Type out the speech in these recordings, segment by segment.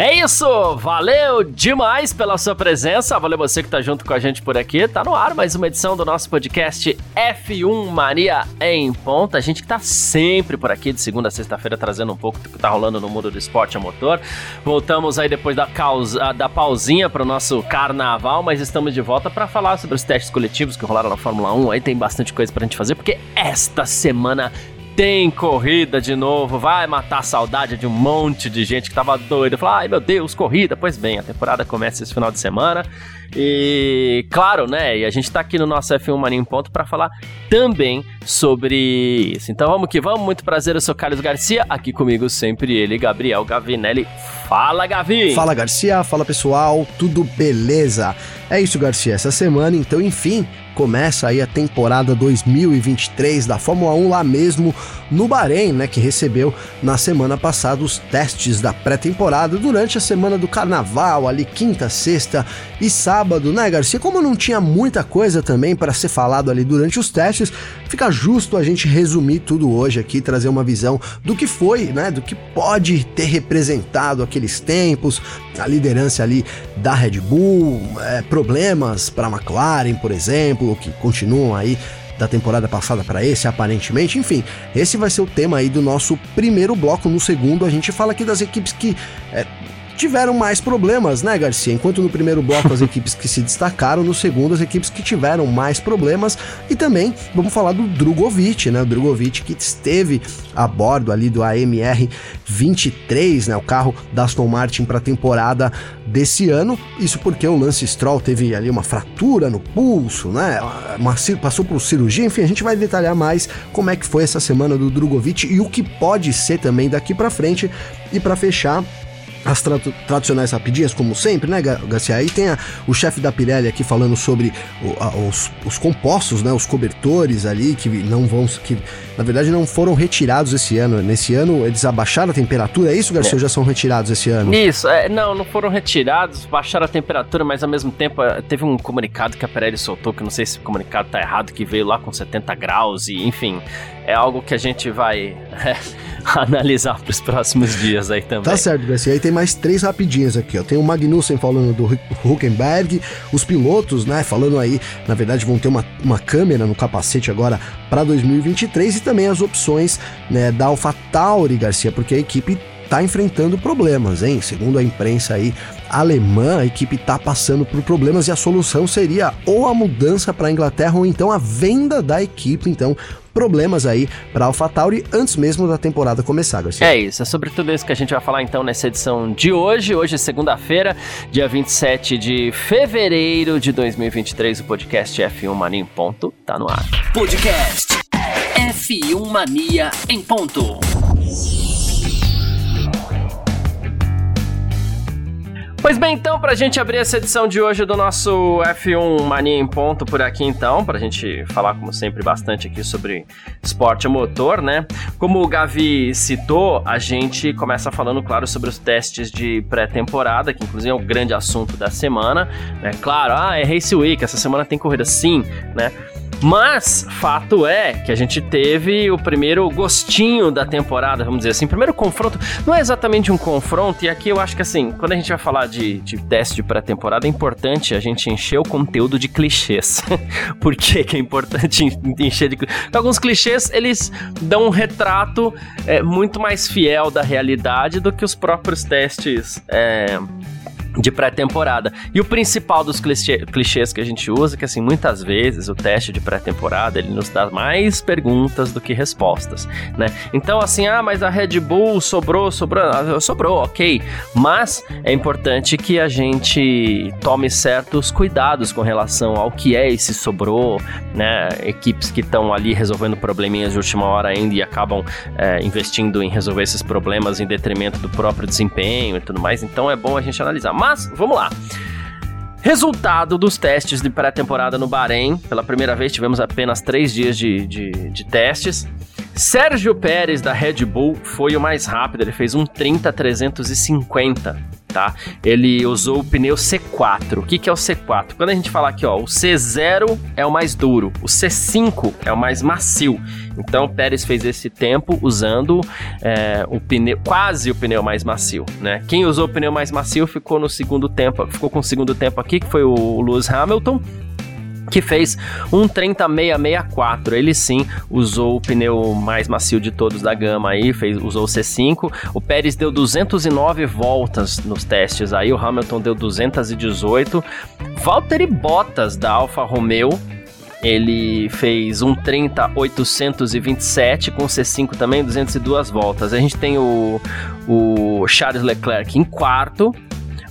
É isso, valeu demais pela sua presença, valeu você que tá junto com a gente por aqui. Tá no ar mais uma edição do nosso podcast F1 Mania em ponta. A gente que tá sempre por aqui de segunda a sexta-feira trazendo um pouco do que tá rolando no mundo do esporte a motor. Voltamos aí depois da, causa, da pausinha pro nosso carnaval, mas estamos de volta para falar sobre os testes coletivos que rolaram na Fórmula 1. Aí tem bastante coisa pra gente fazer, porque esta semana tem corrida de novo, vai matar a saudade de um monte de gente que tava doida. Falar, ai meu Deus, corrida. Pois bem, a temporada começa esse final de semana. E claro, né? E a gente tá aqui no nosso F1 Mania em Ponto para falar também sobre isso. Então vamos que vamos. Muito prazer, eu sou Carlos Garcia. Aqui comigo sempre ele, Gabriel Gavinelli. Fala, Gavi! Fala, Garcia. Fala, pessoal. Tudo beleza? É isso, Garcia. Essa semana, então, enfim, começa aí a temporada 2023 da Fórmula 1 lá mesmo no Bahrein, né, que recebeu na semana passada os testes da pré-temporada durante a semana do carnaval, ali quinta, sexta e sábado, né, Garcia? Como não tinha muita coisa também para ser falado ali durante os testes, fica justo a gente resumir tudo hoje aqui, trazer uma visão do que foi, né, do que pode ter representado aqueles tempos, a liderança ali da Red Bull, é, problemas para a McLaren, por exemplo, que continuam aí da temporada passada para esse, aparentemente. Enfim, esse vai ser o tema aí do nosso primeiro bloco. No segundo, a gente fala aqui das equipes que é, tiveram mais problemas, né, Garcia? Enquanto no primeiro bloco as equipes que se destacaram, no segundo as equipes que tiveram mais problemas. E também vamos falar do Drogovic, né? O Drogovic que esteve a bordo ali do AMR 23, né? O carro da Aston Martin para a temporada desse ano. Isso porque o Lance Stroll teve ali uma fratura no pulso, né? Uma, passou por cirurgia. Enfim, a gente vai detalhar mais como é que foi essa semana do Drogovic e o que pode ser também daqui para frente. E para fechar, as tra tradicionais rapidinhas, como sempre, né, Garcia? Aí tem a, o chefe da Pirelli aqui falando sobre o, a, os, os, compostos, né, os cobertores ali, que não vão, que na verdade não foram retirados esse ano. Nesse ano eles abaixaram a temperatura, é isso, Garcia? É. Ou já são retirados esse ano? Isso, é, não, não foram retirados, baixaram a temperatura, mas ao mesmo tempo é, teve um comunicado que a Pirelli soltou, que não sei se o comunicado tá errado, que veio lá com 70 graus e, enfim, é algo que a gente vai analisar para os próximos dias aí também. Tá certo, Garcia. Aí tem mais três rapidinhas aqui, ó. Tem o Magnussen falando do Huckenberg, os pilotos, né, falando aí, na verdade vão ter uma, uma câmera no capacete agora para 2023 e também as opções, né, da AlphaTauri, Garcia, porque a equipe tá enfrentando problemas, hein? Segundo a imprensa aí alemã, a equipe tá passando por problemas e a solução seria ou a mudança para a Inglaterra ou então a venda da equipe. Então, problemas aí para AlphaTauri antes mesmo da temporada começar, Garcia. É isso, é sobre tudo isso que a gente vai falar então nessa edição de hoje. Hoje é segunda-feira, dia 27 de fevereiro de 2023, o podcast F1 Mania em ponto tá no ar. Podcast F1 Mania em ponto. Pois bem, então, pra gente abrir essa edição de hoje do nosso F1 Mania em Ponto por aqui, então, pra gente falar, como sempre, bastante aqui sobre esporte motor, né? Como o Gavi citou, a gente começa falando, claro, sobre os testes de pré-temporada, que inclusive é o grande assunto da semana, né? Claro, ah, é Race Week, essa semana tem corrida sim, né? Mas, fato é que a gente teve o primeiro gostinho da temporada, vamos dizer assim. Primeiro confronto, não é exatamente um confronto, e aqui eu acho que assim, quando a gente vai falar de, de teste de pré-temporada, é importante a gente encher o conteúdo de clichês. Por que, que é importante encher de clichês? Alguns clichês, eles dão um retrato é, muito mais fiel da realidade do que os próprios testes. É, de pré-temporada. E o principal dos clichê, clichês que a gente usa, que assim, muitas vezes o teste de pré-temporada, ele nos dá mais perguntas do que respostas, né? Então, assim, ah, mas a Red Bull sobrou, sobrou, ah, sobrou, ok. Mas é importante que a gente tome certos cuidados com relação ao que é esse sobrou, né? Equipes que estão ali resolvendo probleminhas de última hora ainda e acabam é, investindo em resolver esses problemas em detrimento do próprio desempenho e tudo mais. Então é bom a gente analisar. Mas, vamos lá. Resultado dos testes de pré-temporada no Bahrein. Pela primeira vez tivemos apenas três dias de, de, de testes. Sérgio Pérez da Red Bull foi o mais rápido, ele fez um 30-350 tá? Ele usou o pneu C4. O que, que é o C4? Quando a gente fala aqui, ó, o C0 é o mais duro, o C5 é o mais macio. Então o Pérez fez esse tempo usando é, o pneu, quase o pneu mais macio, né? Quem usou o pneu mais macio ficou no segundo tempo, ficou com o segundo tempo aqui, que foi o Lewis Hamilton que fez um 30664. Ele sim usou o pneu mais macio de todos da gama aí, fez, usou o C5. O Pérez deu 209 voltas nos testes aí, o Hamilton deu 218. Valtteri Bottas da Alfa Romeo ele fez um 30.827 com C5 também, 202 voltas. A gente tem o, o Charles Leclerc em quarto,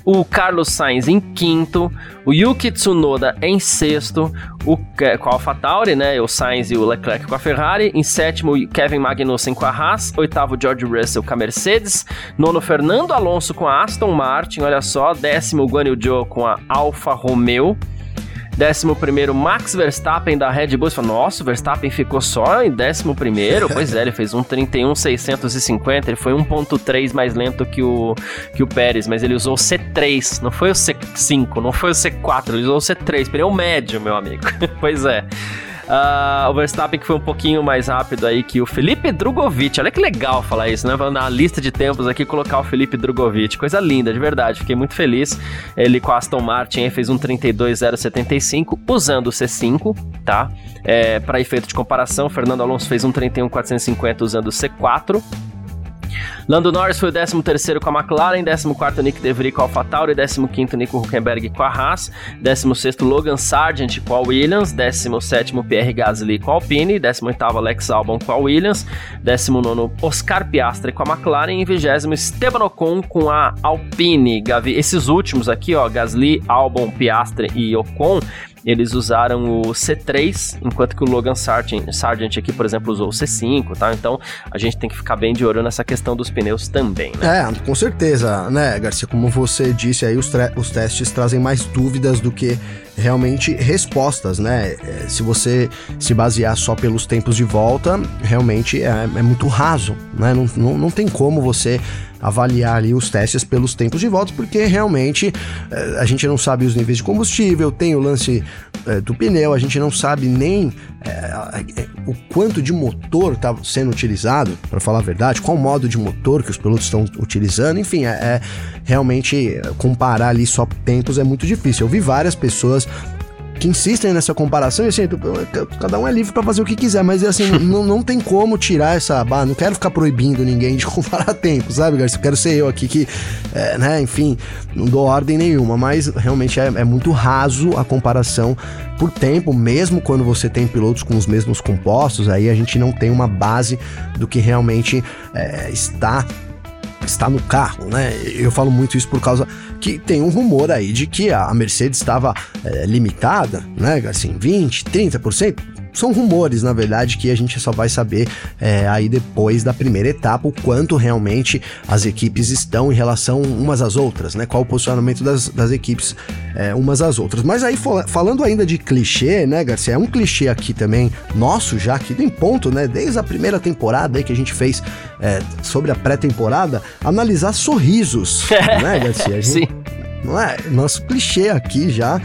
o Carlos Sainz em quinto, o Yuki Tsunoda em sexto, o, com a AlphaTauri, né, o Sainz e o Leclerc com a Ferrari, em sétimo Kevin Magnussen com a Haas, oitavo George Russell com a Mercedes, nono Fernando Alonso com a Aston Martin, olha só, décimo Guan Yu Zhou com a Alfa Romeo, Décimo primeiro, Max Verstappen da Red Bull. Você fala, nossa, o Verstappen ficou só em décimo primeiro? pois é, ele fez um 31,650. Ele foi 1,3 mais lento que o, que o Pérez, mas ele usou o C3, não foi o C5, não foi o C4, ele usou o C3, pneu médio, meu amigo. pois é. Uh, o Verstappen que foi um pouquinho mais rápido aí que o Felipe Drogovic. Olha que legal falar isso, né? Na lista de tempos aqui colocar o Felipe Drogovic. Coisa linda, de verdade. Fiquei muito feliz. Ele com a Aston Martin fez um 32.075 usando o C5, tá? É, Para efeito de comparação, Fernando Alonso fez um 31.450 usando o C4. Lando Norris foi o 13º com a McLaren, 14º Nick DeVry com a AlphaTauri, 15º Nico Huckenberg com a Haas, 16º Logan Sargent com a Williams, 17º Pierre Gasly com a Alpine, 18º Alex Albon com a Williams, 19º Oscar Piastri com a McLaren e 20º Esteban Ocon com a Alpine. Gavi, esses últimos aqui, ó, Gasly, Albon, Piastri e Ocon, eles usaram o C3, enquanto que o Logan Sargent, Sargent aqui, por exemplo, usou o C5, tá? Então a gente tem que ficar bem de olho nessa questão dos pneus também, né? É, com certeza, né, Garcia? Como você disse aí, os, os testes trazem mais dúvidas do que realmente respostas, né? É, se você se basear só pelos tempos de volta, realmente é, é muito raso, né? Não, não, não tem como você avaliar ali os testes pelos tempos de volta, porque realmente eh, a gente não sabe os níveis de combustível, tem o lance eh, do pneu, a gente não sabe nem é, o quanto de motor está sendo utilizado, para falar a verdade, qual modo de motor que os pilotos estão utilizando, enfim, é, é realmente comparar ali só tempos é muito difícil. Eu vi várias pessoas que insistem nessa comparação e assim, cada um é livre para fazer o que quiser, mas assim, não, não tem como tirar essa. barra não quero ficar proibindo ninguém de comparar tempo, sabe, Garcia? Quero ser eu aqui que, é, né, enfim, não dou ordem nenhuma, mas realmente é, é muito raso a comparação por tempo, mesmo quando você tem pilotos com os mesmos compostos, aí a gente não tem uma base do que realmente é, está está no carro, né? Eu falo muito isso por causa que tem um rumor aí de que a Mercedes estava é, limitada, né? Assim, 20, 30% são rumores, na verdade, que a gente só vai saber é, aí depois da primeira etapa o quanto realmente as equipes estão em relação umas às outras, né? Qual o posicionamento das, das equipes é, umas às outras. Mas aí, falando ainda de clichê, né, Garcia? É um clichê aqui também nosso, já que tem ponto, né? Desde a primeira temporada aí que a gente fez é, sobre a pré-temporada, analisar sorrisos, né, Garcia? Gente, Sim. Não é? Nosso clichê aqui já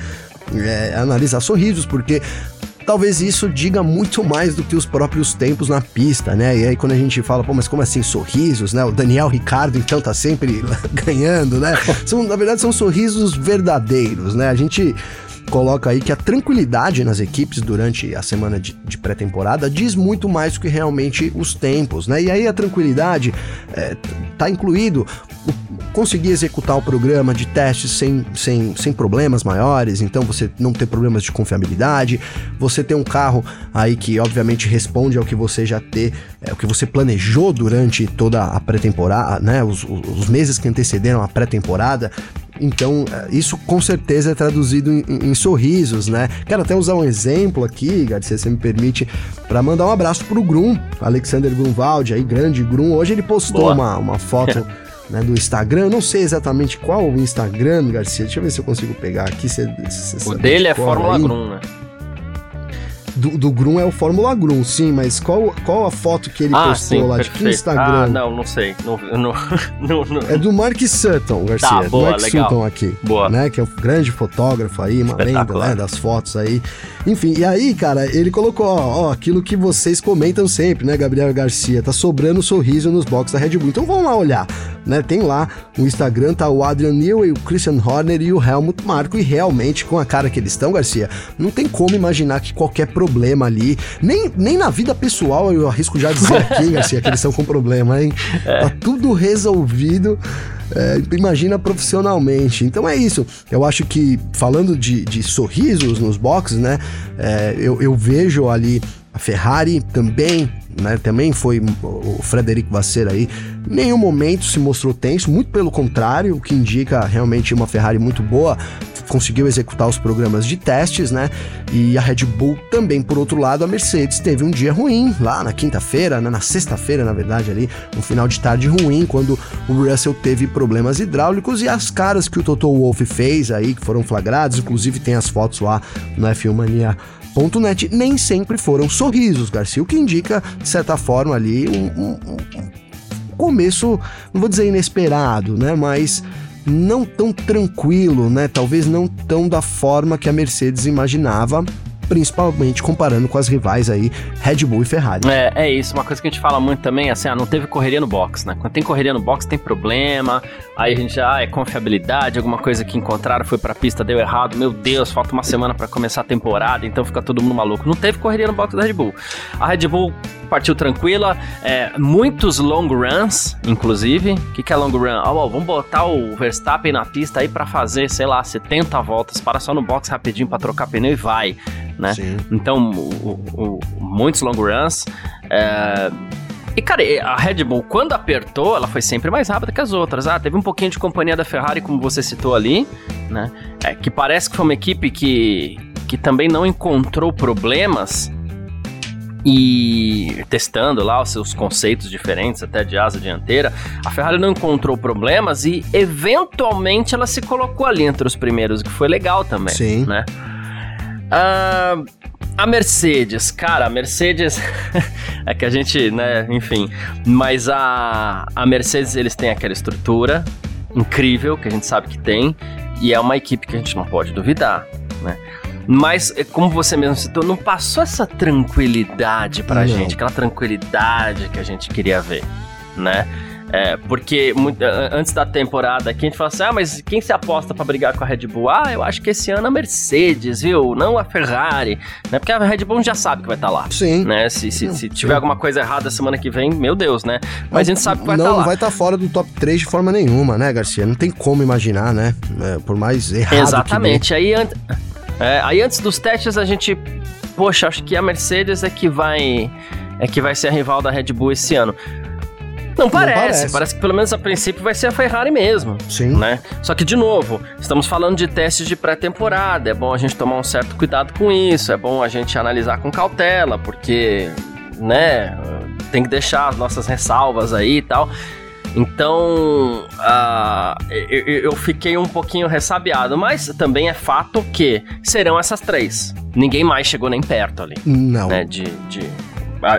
é analisar sorrisos, porque talvez isso diga muito mais do que os próprios tempos na pista, né? E aí quando a gente fala, pô, mas como assim sorrisos, né? O Daniel Ricardo então tá sempre ganhando, né? São, na verdade são sorrisos verdadeiros, né? A gente coloca aí que a tranquilidade nas equipes durante a semana de, de pré-temporada diz muito mais do que realmente os tempos, né? E aí a tranquilidade é, tá incluído conseguir executar o programa de testes sem, sem, sem problemas maiores, então você não ter problemas de confiabilidade, você ter um carro aí que obviamente responde ao que você já ter, é, o que você planejou durante toda a pré-temporada, né? Os, os meses que antecederam a pré-temporada, então, é, isso com certeza é traduzido em, em, sorrisos, né? Quero até usar um exemplo aqui, Garcia, se você me permite, para mandar um abraço pro Grum, Alexander Grunwald, aí, grande Grum. Hoje ele postou uma, uma foto né, do Instagram. não sei exatamente qual o Instagram, Garcia. Deixa eu ver se eu consigo pegar aqui. Cê, cê o dele é Fórmula Grum, né? Do, do Grum é o Fórmula Grum, sim, mas qual, qual a foto que ele ah, postou sim, lá? Perfeito. De que Instagram? Ah, não, não sei. Não, não, não, não. É do Mark Sutton, Garcia. Tá, boa, Mark legal. Sutton aqui. Boa. Né, que é o grande fotógrafo aí, uma lenda né, das fotos aí. Enfim, e aí, cara, ele colocou, ó, ó, aquilo que vocês comentam sempre, né, Gabriel Garcia? Tá sobrando sorriso nos boxes da Red Bull. Então vamos lá olhar, né? Tem lá o Instagram, tá o Adrian Newey, o Christian Horner e o Helmut Marko. E realmente, com a cara que eles estão, Garcia, não tem como imaginar que qualquer problema ali. Nem, nem na vida pessoal, eu arrisco já dizer aqui, Garcia, que eles estão com problema, hein? É. Tá tudo resolvido. É, imagina profissionalmente. Então é isso. Eu acho que, falando de, de sorrisos nos boxes, né? É, eu, eu vejo ali a Ferrari também, né? Também foi o Frederico Vasser aí. Nenhum momento se mostrou tenso, muito pelo contrário, o que indica realmente uma Ferrari muito boa conseguiu executar os programas de testes, né? E a Red Bull também, por outro lado, a Mercedes teve um dia ruim lá na quinta-feira, né? na sexta-feira, na verdade, ali, um final de tarde ruim, quando o Russell teve problemas hidráulicos e as caras que o Toto Wolff fez aí, que foram flagrados, inclusive tem as fotos lá no F1 Mania .net nem sempre foram sorrisos, Garcia, o que indica, de certa forma, ali um, um, um começo, não vou dizer inesperado, né? Mas não tão tranquilo, né? Talvez não tão da forma que a Mercedes imaginava principalmente comparando com as rivais aí, Red Bull e Ferrari. É, é isso, uma coisa que a gente fala muito também, assim, ah, não teve correria no box, né? Quando tem correria no box tem problema, aí a gente já, ah, é confiabilidade, alguma coisa que encontraram foi pra pista, deu errado, meu Deus, falta uma semana para começar a temporada, então fica todo mundo maluco. Não teve correria no box da Red Bull. A Red Bull partiu tranquila, é, muitos long runs, inclusive. O que, que é long run? Oh, vamos botar o Verstappen na pista aí para fazer, sei lá, 70 voltas, para só no box rapidinho para trocar pneu e vai né? Sim. Então, o, o, muitos long runs. É... E, cara, a Red Bull, quando apertou, ela foi sempre mais rápida que as outras. Ah, teve um pouquinho de companhia da Ferrari, como você citou ali, né? É, que parece que foi uma equipe que, que também não encontrou problemas e testando lá os seus conceitos diferentes, até de asa dianteira, a Ferrari não encontrou problemas e eventualmente ela se colocou ali entre os primeiros, o que foi legal também, Sim. né? Uh, a Mercedes, cara, a Mercedes é que a gente, né, enfim, mas a, a Mercedes eles têm aquela estrutura incrível que a gente sabe que tem e é uma equipe que a gente não pode duvidar, né? Mas, é, como você mesmo citou, não passou essa tranquilidade pra não. gente, aquela tranquilidade que a gente queria ver, né? É, porque muito, antes da temporada aqui a gente fala assim: ah, mas quem se aposta para brigar com a Red Bull? Ah, eu acho que esse ano a Mercedes, viu? Não a Ferrari. Né? Porque a Red Bull já sabe que vai estar tá lá. Sim. Né? Se, se, se tiver alguma coisa errada semana que vem, meu Deus, né? Mas a gente sabe que vai estar tá lá. Não vai estar tá fora do top 3 de forma nenhuma, né, Garcia? Não tem como imaginar, né? É, por mais errado Exatamente. Que aí, an é, aí antes dos testes a gente. Poxa, acho que a Mercedes é que vai. É que vai ser a rival da Red Bull esse ano. Não parece, não parece, parece. que pelo menos a princípio vai ser a Ferrari mesmo. Sim. Né? Só que, de novo, estamos falando de testes de pré-temporada. É bom a gente tomar um certo cuidado com isso. É bom a gente analisar com cautela, porque, né, tem que deixar as nossas ressalvas aí e tal. Então, uh, eu, eu, fiquei um pouquinho ressabiado, mas também é fato que serão essas três. Ninguém mais chegou nem perto ali. Não. Né, de, de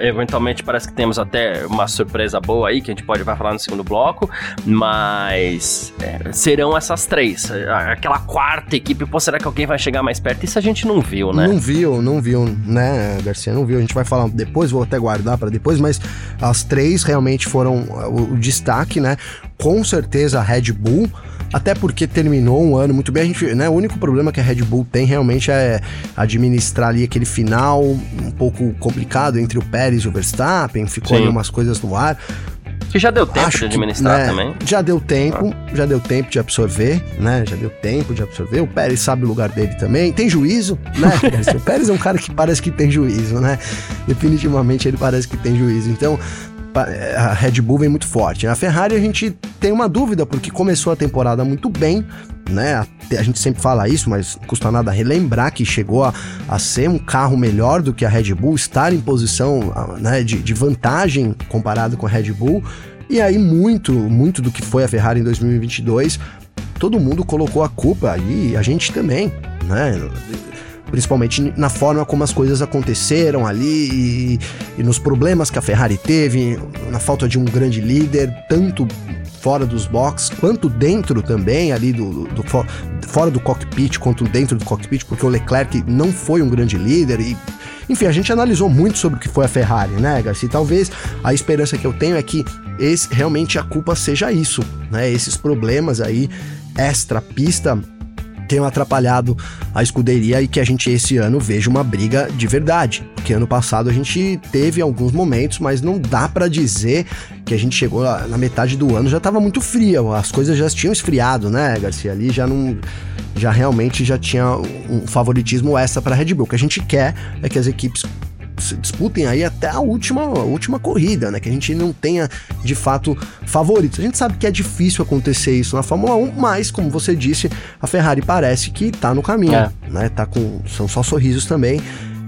eventualmente parece que temos até uma surpresa boa aí, que a gente pode vai falar no segundo bloco, mas é, serão essas três. Aquela quarta equipe, pô, será que alguém vai chegar mais perto? Isso a gente não viu, né? Não viu, não viu, né, Garcia? Não viu. A gente vai falar depois, vou até guardar para depois, mas as três realmente foram o, o destaque, né? Com certeza a Red Bull até porque terminou um ano muito bem. A gente, né, o único problema que a Red Bull tem realmente é administrar ali aquele final um pouco complicado entre o Pérez e o Verstappen, ficou Sim. ali umas coisas no ar. Que já deu tempo Acho de administrar que, né, também. Já deu tempo, ah. já deu tempo de absorver, né? Já deu tempo de absorver. O Pérez sabe o lugar dele também. Tem juízo, né? o Pérez é um cara que parece que tem juízo, né? Definitivamente ele parece que tem juízo. Então, a Red Bull vem muito forte. A Ferrari a gente tem uma dúvida, porque começou a temporada muito bem, né? A gente sempre fala isso, mas não custa nada relembrar que chegou a, a ser um carro melhor do que a Red Bull, estar em posição né, de, de vantagem comparado com a Red Bull. E aí muito, muito do que foi a Ferrari em 2022, todo mundo colocou a culpa e a gente também, né? Principalmente na forma como as coisas aconteceram ali e, e, nos problemas que a Ferrari teve, na falta de um grande líder, tanto fora dos boxes quanto dentro também ali do, do, do fora do cockpit quanto dentro do cockpit, porque o Leclerc não foi um grande líder e enfim, a gente analisou muito sobre o que foi a Ferrari, né, Garcia? Talvez a esperança que eu tenho é que esse, realmente a culpa seja isso, né? Esses problemas aí extra pista tenham atrapalhado a escuderia e que a gente esse ano veja uma briga de verdade. Porque ano passado a gente teve alguns momentos, mas não dá para dizer que a gente chegou na metade do ano já estava muito fria, as coisas já tinham esfriado, né, Garcia? Ali já não já realmente já tinha um favoritismo extra para Red Bull. O que a gente quer é que as equipes disputem aí até a última, a última corrida, né? Que a gente não tenha de fato favoritos. A gente sabe que é difícil acontecer isso na Fórmula 1, mas como você disse, a Ferrari parece que tá no caminho, é. né? Tá com são só sorrisos também.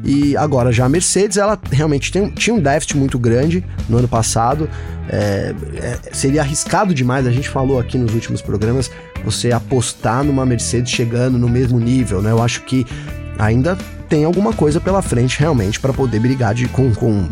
E agora já a Mercedes, ela realmente tem, tinha um déficit muito grande no ano passado. É, é, seria arriscado demais, a gente falou aqui nos últimos programas, você apostar numa Mercedes chegando no mesmo nível, né? Eu acho que ainda tem alguma coisa pela frente realmente para poder brigar de, com, com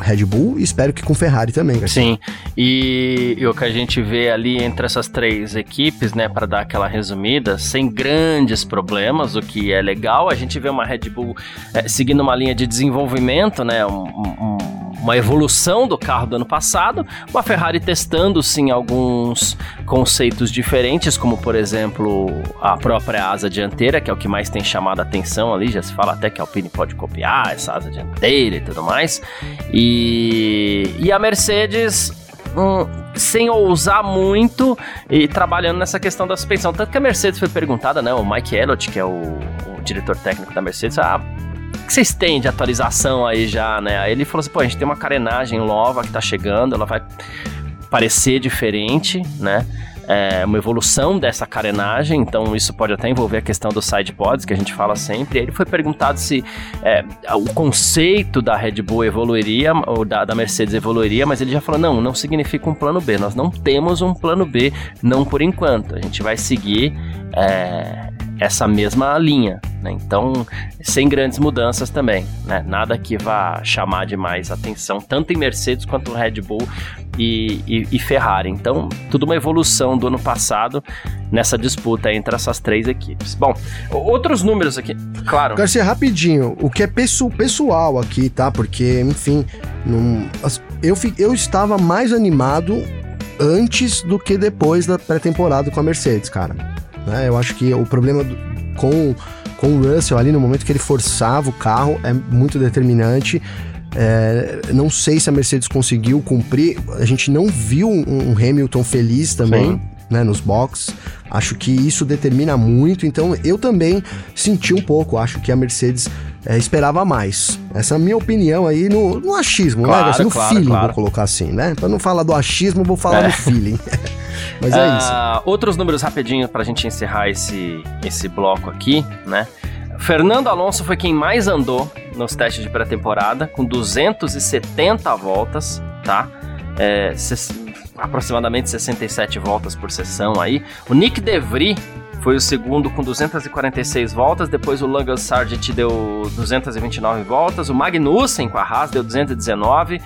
Red Bull e espero que com Ferrari também. Sim, e, e, o que a gente vê ali entre essas três equipes, né, para dar aquela resumida, sem grandes problemas, o que é legal, a gente vê uma Red Bull é, seguindo uma linha de desenvolvimento, né, um, um uma evolução do carro do ano passado, uma Ferrari testando sim alguns conceitos diferentes, como por exemplo a própria asa dianteira, que é o que mais tem chamado a atenção ali, já se fala até que a Alpine pode copiar essa asa dianteira e tudo mais. E, e a Mercedes um, sem ousar muito e trabalhando nessa questão da suspensão. Tanto que a Mercedes foi perguntada, né? O Mike Elliott, que é o, o diretor técnico da Mercedes, ah, que vocês têm de atualização aí já, né? Aí ele falou assim, pô, a gente tem uma carenagem nova que tá chegando, ela vai parecer diferente, né? É uma evolução dessa carenagem, então isso pode até envolver a questão dos sidepods, que a gente fala sempre. Ele foi perguntado se é, o conceito da Red Bull evoluiria, ou da, da Mercedes evoluiria, mas ele já falou: não, não significa um plano B. Nós não temos um plano B, não por enquanto. A gente vai seguir. É, essa mesma linha, né? Então, sem grandes mudanças também, né? Nada que vá chamar demais atenção, tanto em Mercedes quanto Red Bull e, e, e, Ferrari. Então, tudo uma evolução do ano passado nessa disputa entre essas três equipes. Bom, outros números aqui, claro. Garcia, rapidinho, o que é pessoal aqui, tá? Porque, enfim, eu, eu estava mais animado antes do que depois da pré-temporada com a Mercedes, cara. Né? Eu acho que o problema do, com, com o Russell ali no momento que ele forçava o carro é muito determinante. É, não sei se a Mercedes conseguiu cumprir. A gente não viu um, Hamilton feliz também. Né, nos boxes. Acho que isso determina muito. Então eu também senti um pouco. Acho que a Mercedes é, esperava mais. Essa é a minha opinião aí no, no achismo, né, claro, né? Assim, no claro, feeling, claro. vou colocar assim, né? Pra não falar do achismo, vou falar é. do feeling. Mas é uh, isso. Outros números rapidinho pra gente encerrar esse, esse bloco aqui, né? Fernando Alonso foi quem mais andou nos testes de pré-temporada, com 270 voltas, tá? É, aproximadamente 67 voltas por sessão aí. O Nick DeVry foi o segundo com 246 voltas, depois o Logan Sargent deu 229 voltas, o Magnussen com a Haas deu 219,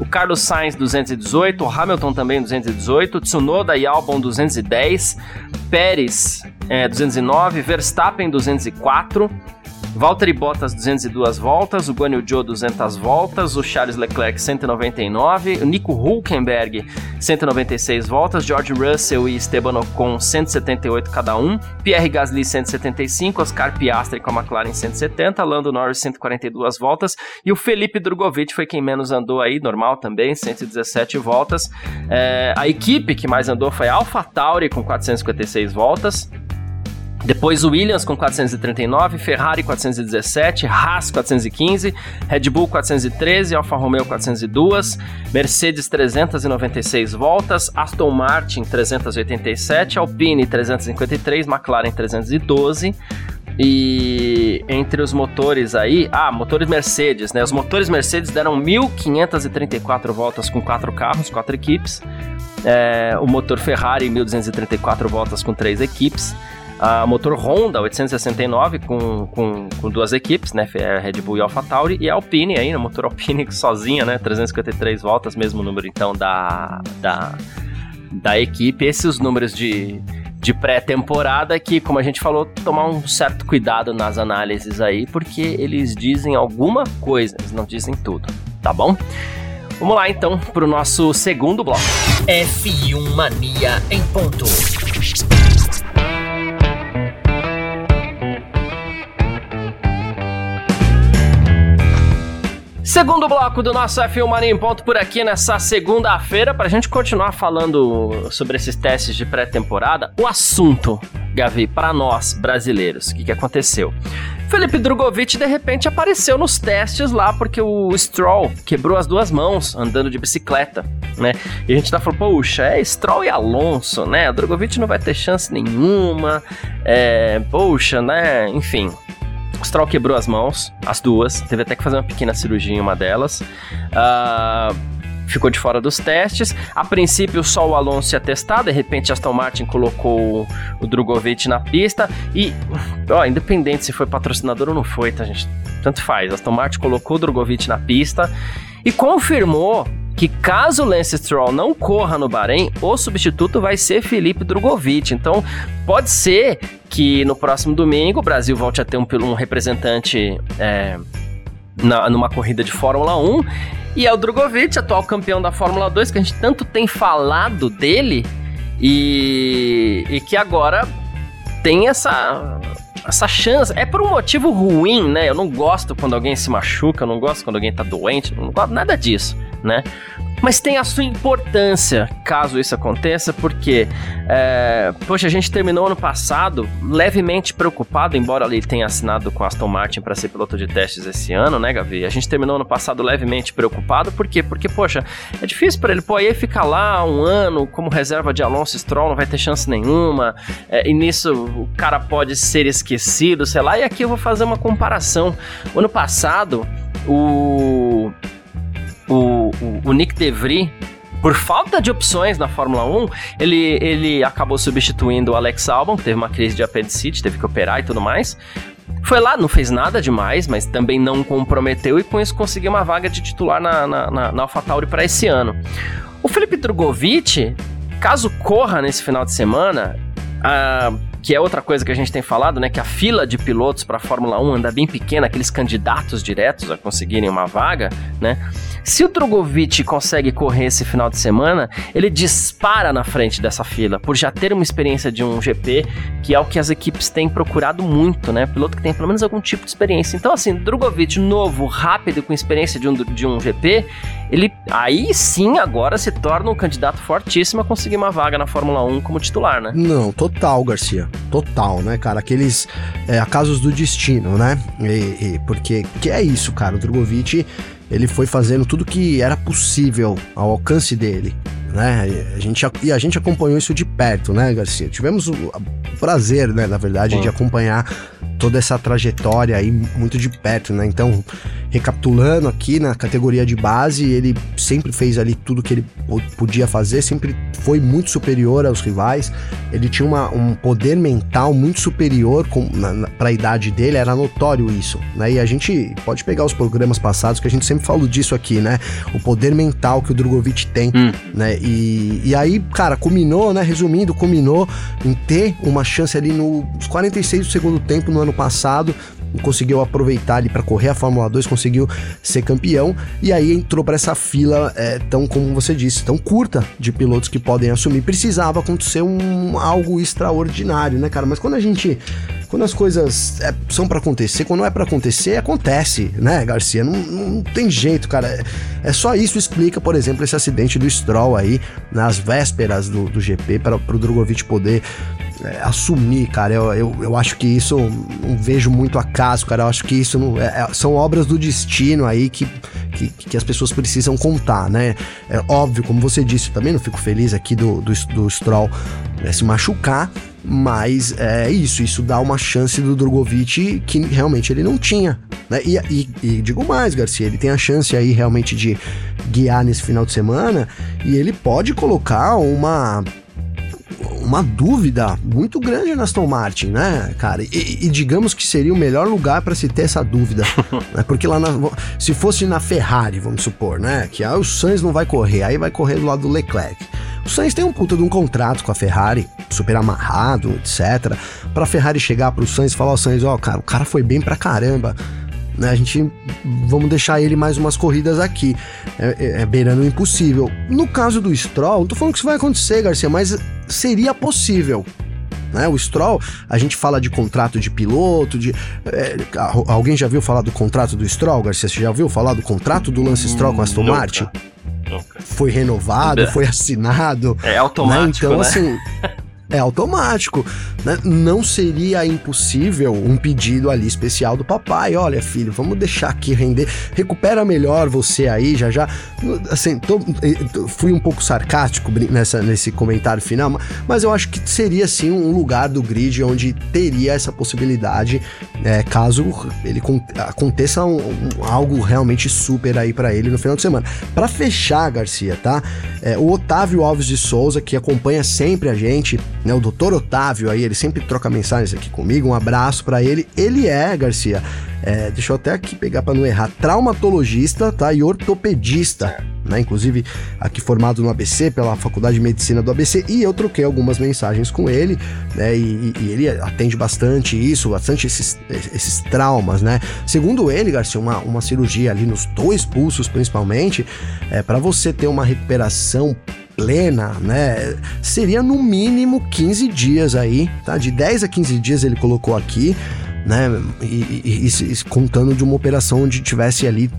o Carlos Sainz 218, o Hamilton também 218, Tsunoda e Albon 210, Pérez é, 209, Verstappen 204, Valtteri Bottas 202 voltas, o Guan Yu Zhou 200 voltas, o Charles Leclerc 199, o Nico Hulkenberg 196 voltas, George Russell e Esteban Ocon 178 cada um, Pierre Gasly 175, Oscar Piastri com a McLaren 170, Lando Norris 142 voltas e o Felipe Drogovic foi quem menos andou aí, normal também, 117 voltas. É, a equipe que mais andou foi a AlphaTauri com 456 voltas, depois o Williams com 439, Ferrari 417, Haas 415, Red Bull 413, Alfa Romeo 402, Mercedes 396 voltas, Aston Martin 387, Alpine 353, McLaren 312, E entre os motores aí, ah, motores Mercedes, né? Os motores Mercedes deram 1.534 voltas com quatro carros, quatro equipes. É, o motor Ferrari 1.234 voltas com três equipes. A motor Honda 869 com, com, com duas equipes, né? É Red Bull e AlphaTauri e a Alpine aí, né? Motor Alpine sozinha, né? 353 voltas, mesmo número então da da, da equipe. Esses os números de de pré-temporada que, como a gente falou, tomar um certo cuidado nas análises aí, porque eles dizem alguma coisa, eles não dizem tudo, tá bom? Vamos lá então para o nosso segundo bloco. F1 Mania em ponto. Segundo bloco do nosso F1 Mania em Ponto por aqui nessa segunda-feira, para a gente continuar falando sobre esses testes de pré-temporada, o assunto, Gavi, para nós brasileiros, o que, que aconteceu? Felipe Drogovic de repente apareceu nos testes lá porque o Stroll quebrou as duas mãos andando de bicicleta, né? E a gente tá falando, poxa, é Stroll e Alonso, né? Drogovic não vai ter chance nenhuma, é, poxa, né? Enfim, o Stroll quebrou as mãos, as duas. Teve até que fazer uma pequena cirurgia em uma delas. Uh, ficou de fora dos testes. A princípio, só o Alonso ia testar. De repente, Aston Martin colocou o Drogovic na pista. E, ó, independente se foi patrocinador ou não foi, tá, gente? Tanto faz. Aston Martin colocou o Drogovic na pista e confirmou que caso Lance Stroll não corra no Bahrein, o substituto vai ser Felipe Drogovic. Então, pode ser que no próximo domingo o Brasil volte a ter um, um representante é, na, numa corrida de Fórmula 1. E é o Drogovic, atual campeão da Fórmula 2, que a gente tanto tem falado dele e, e que agora tem essa essa chance. É por um motivo ruim, né? Eu não gosto quando alguém se machuca, eu não gosto quando alguém tá doente, eu não gosto nada disso né? Mas tem a sua importância caso isso aconteça, porque, é, poxa, a gente terminou ano passado levemente preocupado, embora ele tenha assinado com Aston Martin para ser piloto de testes esse ano, né, Gavi? A gente terminou ano passado levemente preocupado, por quê? Porque, poxa, é difícil para ele, pô, aí ficar lá um ano como reserva de Alonso Stroll, não vai ter chance nenhuma, é, e nisso o cara pode ser esquecido, sei lá, e aqui eu vou fazer uma comparação. O ano passado, o o, o, Nick DeVry por falta de opções na Fórmula 1, ele, ele acabou substituindo o Alex Albon, que teve uma crise de apendicite, teve que operar e tudo mais. Foi lá, não fez nada demais, mas também não comprometeu e com isso conseguiu uma vaga de titular na, na, na, na AlphaTauri para esse ano. O Felipe Drogovic, caso corra nesse final de semana, uh, que é outra coisa que a gente tem falado, né? Que a fila de pilotos para a Fórmula 1 anda bem pequena, aqueles candidatos diretos a conseguirem uma vaga, né? Se o Drogovic consegue correr esse final de semana, ele dispara na frente dessa fila, por já ter uma experiência de um GP, que é o que as equipes têm procurado muito, né? Piloto que tem pelo menos algum tipo de experiência. Então, assim, Drogovic novo, rápido, com experiência de um, de um GP, ele aí sim agora se torna um candidato fortíssimo a conseguir uma vaga na Fórmula 1 como titular, né? Não, total, Garcia. Total, né, cara? Aqueles é, acasos do destino, né? E, e, porque que é isso, cara? O Drogovic ele foi fazendo tudo que era possível ao alcance dele, né? A gente, e a gente acompanhou isso de perto, né, Garcia? Tivemos o, o prazer, né, na verdade, Bom. de acompanhar toda essa trajetória aí muito de perto, né? Então, recapitulando aqui na categoria de base, ele sempre fez ali tudo que ele podia fazer, sempre foi muito superior aos rivais. Ele tinha uma, um poder mental muito superior para a idade dele, era notório isso, né? E a gente pode pegar os programas passados que a gente sempre falou disso aqui, né? O poder mental que o Drogovic tem, hum. né? E, e aí, cara, culminou, né? Resumindo, culminou em ter uma chance ali nos 46 do segundo tempo no ano passado conseguiu aproveitar ali para correr a Fórmula 2, conseguiu ser campeão e aí entrou para essa fila é, tão como você disse, tão curta de pilotos que podem assumir. Precisava acontecer um algo extraordinário, né, cara? Mas quando a gente quando as coisas é, são para acontecer, quando não é para acontecer, acontece, né, Garcia? Não, não tem jeito, cara. É, é, só isso explica, por exemplo, esse acidente do Stroll aí nas vésperas do, do GP para o Drogovic poder é, assumir, cara. Eu, eu, eu acho que isso não vejo muito acaso, cara. Eu acho que isso não, é, é, são obras do destino aí que, que, que, as pessoas precisam contar, né? É óbvio, como você disse, também não fico feliz aqui do, do, do Stroll né, se machucar, mas é isso, isso dá uma chance do Drogovic que realmente ele não tinha. Né? E, e, e, digo mais, Garcia, ele tem a chance aí realmente de guiar nesse final de semana e ele pode colocar uma uma dúvida muito grande na Aston Martin, né, cara? E, e digamos que seria o melhor lugar para se ter essa dúvida, né? Porque lá na, se fosse na Ferrari, vamos supor, né, que aí o Sainz não vai correr, aí vai correr do lado do Leclerc. O Sainz tem um puta de um contrato com a Ferrari, super amarrado, etc. Pra Ferrari chegar pro Sainz e falar, ó, oh, Sainz, ó, oh, cara, o cara foi bem pra caramba né? A gente vamos deixar ele mais umas corridas aqui, é, é, é beirando o impossível. No caso do Stroll, não tô falando que isso vai acontecer, Garcia, mas seria possível. Né? O Stroll, a gente fala de contrato de piloto, de é, alguém já viu falar do contrato do Stroll, Garcia? Você já ouviu falar do contrato do Lance Stroll com a Aston Nunca. Martin? Nunca. Foi renovado, foi assinado. É automático, né? Então, né? assim, é automático. Né? Não seria impossível um pedido ali especial do papai. Olha, filho, vamos deixar aqui render. Recupera melhor você aí, já já. Assim, tô, fui um pouco sarcástico nessa, nesse comentário final, mas eu acho que seria sim um lugar do grid onde teria essa possibilidade, é, caso ele aconteça um, um, algo realmente super aí para ele no final de semana. Para fechar, Garcia, tá? É, o Otávio Alves de Souza, que acompanha sempre a gente, né? O doutor Otávio aí, ele sempre troca mensagens aqui comigo. Um abraço para ele. Ele é, Garcia, é, deixa eu até aqui pegar para não errar, traumatologista, tá? E ortopedista, né? Inclusive aqui formado no ABC pela Faculdade de Medicina do ABC e eu troquei algumas mensagens com ele, né? E, e ele atende bastante isso, bastante esses, esses traumas, né? Segundo ele, Garcia, uma, uma cirurgia ali nos dois pulsos principalmente, é para você ter uma recuperação plena, né? Seria no mínimo 15 dias aí, tá? De 10 a 15 dias ele colocou aqui, né? E, e, e, contando de uma operação onde tivesse ali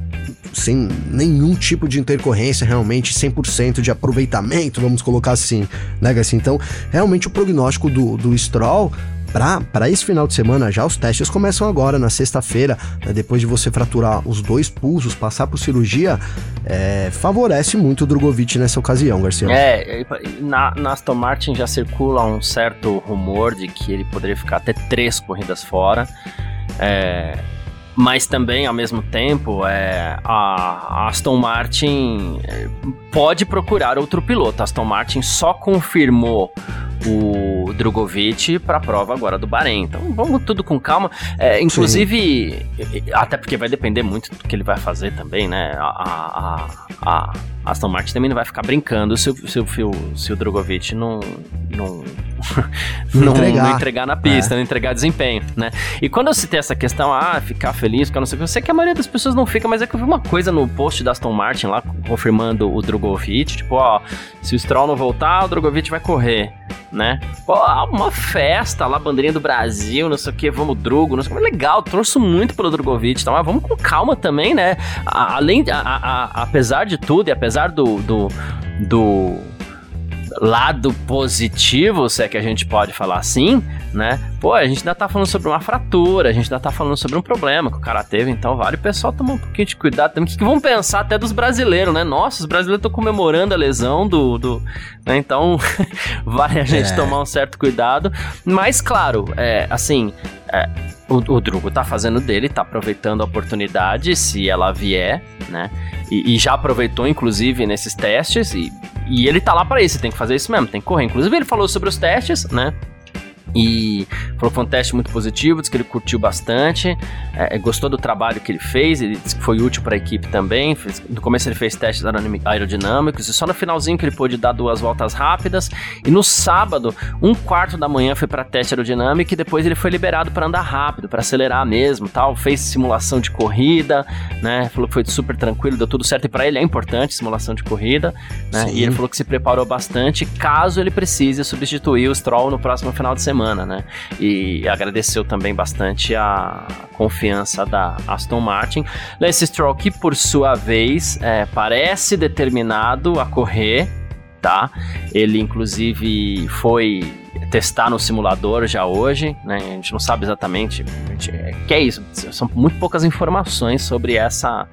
sem nenhum tipo de intercorrência, realmente 100% de aproveitamento, vamos colocar assim, né, Garcia? Então, realmente o prognóstico do, do Stroll para esse final de semana já os testes começam agora, na sexta-feira, né, depois de você fraturar os dois pulsos, passar por cirurgia, é, favorece muito o Drogovic nessa ocasião, Garcia. É, na, na Aston Martin já circula um certo rumor de que ele poderia ficar até três corridas fora. É, mas também, ao mesmo tempo, é, a Aston Martin é, pode procurar outro piloto. A Aston Martin só confirmou o Drogovic para a prova agora do Bahrein. Então vamos tudo com calma. É, inclusive, Sim. até porque vai depender muito do que ele vai fazer também, né? A, a, a Aston Martin também não vai ficar brincando se, se, se, se o Drogovic não, não não, entregar. não, entregar. na pista, é. não entregar desempenho, né? E quando eu citei essa questão, ah, ficar feliz, ficar não sei o que, eu sei que a maioria das pessoas não fica, mas é que eu vi uma coisa no post da Aston Martin lá, confirmando o Drogovic, tipo, ó, se o Stroll não voltar, o Drogovic vai correr, né? Pô, uma festa lá, bandeirinha do Brasil, não sei o que, vamos Drogo, não sei o que, legal, torço muito pelo Drogovic, então, mas vamos com calma também, né? Além, a, a, a, apesar de tudo e apesar do, do, do lado positivo, se é que a gente pode falar assim, né? Pô, a gente ainda tá falando sobre uma fratura, a gente ainda tá falando sobre um problema que o cara teve, então vale o pessoal tomar um pouquinho de cuidado também. O que, que vão pensar até dos brasileiros, né? Nossa, os brasileiros estão comemorando a lesão do. do né? Então, vale a gente é. tomar um certo cuidado. Mas, claro, é, assim. É, o, o Drugo tá fazendo dele, tá aproveitando a oportunidade, se ela vier, né? E, e já aproveitou, inclusive, nesses testes, e, e ele tá lá para isso, tem que fazer isso mesmo, tem que correr. Inclusive, ele falou sobre os testes, né? E falou que foi um teste muito positivo, disse que ele curtiu bastante, é, gostou do trabalho que ele fez, ele disse que foi útil para a equipe também. Fez, no começo ele fez testes aerodinâmicos e só no finalzinho que ele pôde dar duas voltas rápidas. E no sábado, um quarto da manhã foi para teste aerodinâmico e depois ele foi liberado para andar rápido, para acelerar mesmo, tal. Fez simulação de corrida, né? Falou que foi super tranquilo, deu tudo certo e para ele é importante simulação de corrida, né? E ele falou que se preparou bastante caso ele precise substituir o Stroll no próximo final de semana semana, né? E agradeceu também bastante a confiança da Aston Martin. Lance Stroll, que por sua vez é, parece determinado a correr, tá? Ele inclusive foi testar no simulador já hoje, né? A gente não sabe exatamente. Gente, é, que é isso, são muito poucas informações sobre essa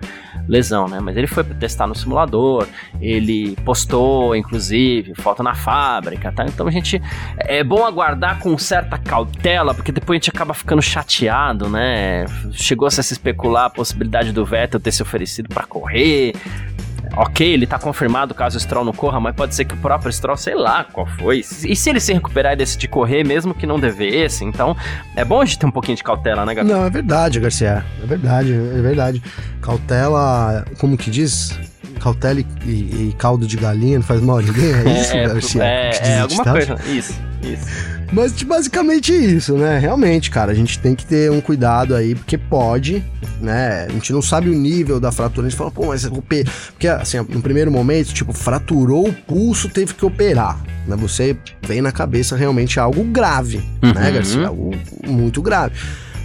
lesão, né? Mas ele foi testar no simulador, ele postou, inclusive, foto na fábrica, tá? Então a gente é bom aguardar com certa cautela, porque depois a gente acaba ficando chateado, né? Chegou a se especular a possibilidade do Vettel ter se oferecido para correr, ok, ele tá confirmado caso o Stroll não corra, mas pode ser que o próprio Stroll, sei lá qual foi. E se ele se recuperar e decidir correr, mesmo que não devesse? Então, é bom a gente ter um pouquinho de cautela, né, Gabriel? Não, é verdade, Garcia. É verdade, é verdade. Cautela, como que diz? Cautela e, e, e caldo de galinha não faz mal a ninguém? É isso, é, Garcia? É, é alguma coisa. Isso, isso. Mas basicamente isso, né? Realmente, cara, a gente tem que ter um cuidado aí, porque pode, né? A gente não sabe o nível da fratura. A gente fala, pô, mas oper... porque assim, no primeiro momento, tipo, fraturou o pulso, teve que operar. Né? Você vem na cabeça realmente algo grave, né, uhum. né, Garcia? Algo muito grave.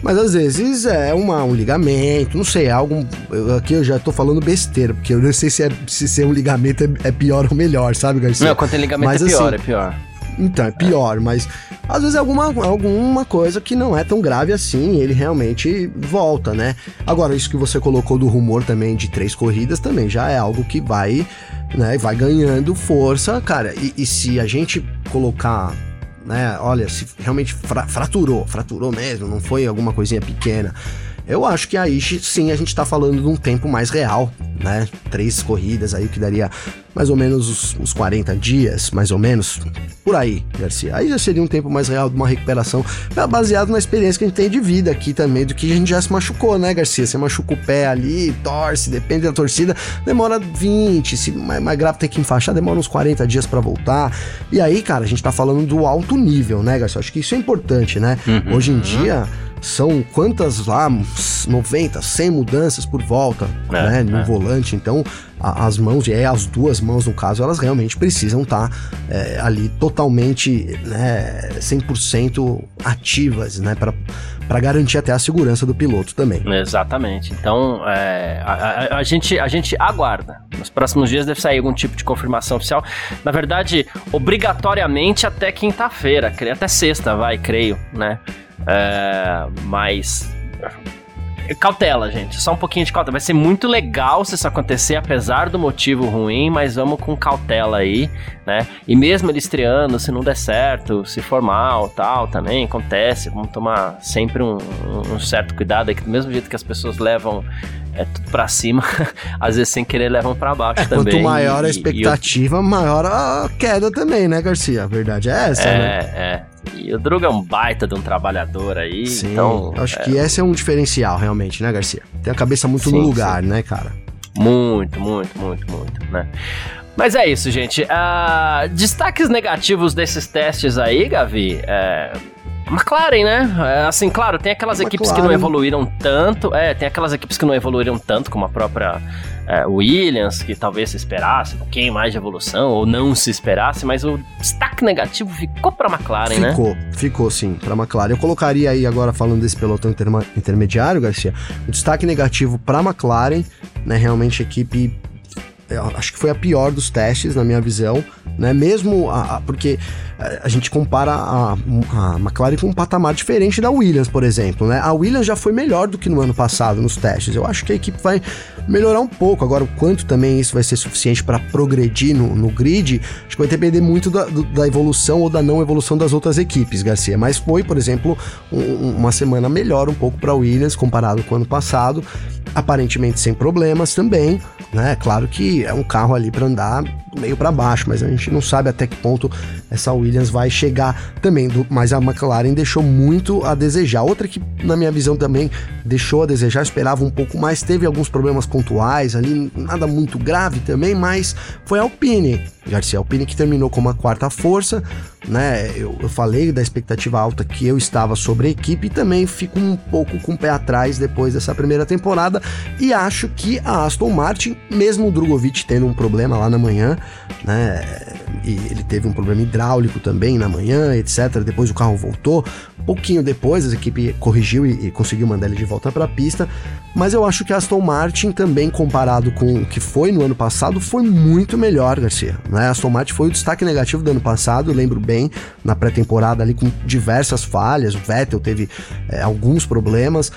Mas às vezes é uma, um ligamento, não sei, é algo. Eu, aqui eu já tô falando besteira, porque eu não sei se, é, se ser um ligamento é, é pior ou melhor, sabe, Garcia? Não, quando tem ligamento Mas, é pior, assim, é pior. Então, é pior, mas às vezes é alguma, alguma coisa que não é tão grave assim, ele realmente volta, né? Agora, isso que você colocou do rumor também de três corridas também já é algo que vai, né, vai ganhando força, cara. E, e se a gente colocar, né, olha, se realmente fra fraturou, fraturou mesmo, não foi alguma coisinha pequena. Eu acho que aí sim a gente tá falando de um tempo mais real, né? Três corridas aí que daria mais ou menos uns, uns 40 dias, mais ou menos, por aí, Garcia. Aí já seria um tempo mais real de uma recuperação, baseado na experiência que a gente tem de vida aqui também, do que a gente já se machucou, né, Garcia? Você machuca o pé ali, torce, depende da torcida, demora 20, se mais, mais grave tem que enfaixar, demora uns 40 dias para voltar. E aí, cara, a gente tá falando do alto nível, né, Garcia? Acho que isso é importante, né? Uhum. Hoje em dia são quantas lá, 90, 100 mudanças por volta, é, né, no é. volante. Então, as mãos, e é as duas mãos no caso, elas realmente precisam estar tá, é, ali totalmente, né, 100% ativas, né, para para garantir até a segurança do piloto também. Exatamente. Então, é, a, a, a, gente, a gente aguarda. Nos próximos dias deve sair algum tipo de confirmação oficial. Na verdade, obrigatoriamente até quinta-feira, até sexta, vai, creio, né? É, mas cautela, gente. Só um pouquinho de cautela. Vai ser muito legal se isso acontecer, apesar do motivo ruim, mas vamos com cautela aí, né? E mesmo ele estreando, se não der certo, se for mal, tal, também acontece. Vamos tomar sempre um, um certo cuidado aí, que do mesmo jeito que as pessoas levam é tudo pra cima, às vezes sem querer levam para baixo é, também. Quanto maior a expectativa, maior a queda também, né, Garcia? A verdade é essa, é, né? É, E o Druga é um baita de um trabalhador aí, Sim, então... acho é... que esse é um diferencial, realmente, né, Garcia? Tem a cabeça muito sim, no lugar, sim. né, cara? Muito, muito, muito, muito, né? Mas é isso, gente. Uh, destaques negativos desses testes aí, Gavi. É, McLaren, né? É, assim, claro, tem aquelas McLaren. equipes que não evoluíram tanto. É, tem aquelas equipes que não evoluíram tanto, como a própria é, Williams, que talvez se esperasse um pouquinho mais de evolução, ou não se esperasse, mas o destaque negativo ficou para McLaren, ficou, né? Ficou, ficou sim, para McLaren. Eu colocaria aí agora, falando desse pelotão intermediário, Garcia, o destaque negativo para McLaren, né? Realmente a equipe acho que foi a pior dos testes, na minha visão, né? Mesmo a, a, porque a, a, gente compara a, a McLaren com um patamar diferente da Williams, por exemplo, né? A Williams já foi melhor do que no ano passado nos testes. Eu acho que a equipe vai melhorar um pouco. Agora, o quanto também isso vai ser suficiente para progredir no, no, grid, acho que vai depender muito da, da, evolução ou da não evolução das outras equipes, Garcia. Mas foi, por exemplo, um, uma semana melhor um pouco para Williams comparado com o ano passado aparentemente sem problemas também, né? Claro que é um carro ali para andar meio para baixo, mas a gente não sabe até que ponto essa Williams vai chegar também. Do, mas a McLaren deixou muito a desejar. Outra que, na minha visão, também deixou a desejar, esperava um pouco mais, teve alguns problemas pontuais ali, nada muito grave também, mas foi a Alpine. Garcia Alpine que terminou como a quarta força, né? Eu, eu, falei da expectativa alta que eu estava sobre a equipe e também fico um pouco com o pé atrás depois dessa primeira temporada, e acho que a Aston Martin, mesmo o Drogovic tendo um problema lá na manhã, né, e ele teve um problema hidráulico também na manhã, etc. Depois o carro voltou, pouquinho depois a equipe corrigiu e, e conseguiu mandar ele de volta para a pista, mas eu acho que a Aston Martin também comparado com o que foi no ano passado foi muito melhor, Garcia. Né? A Aston Martin foi o destaque negativo do ano passado, lembro bem, na pré-temporada ali com diversas falhas, o Vettel teve é, alguns problemas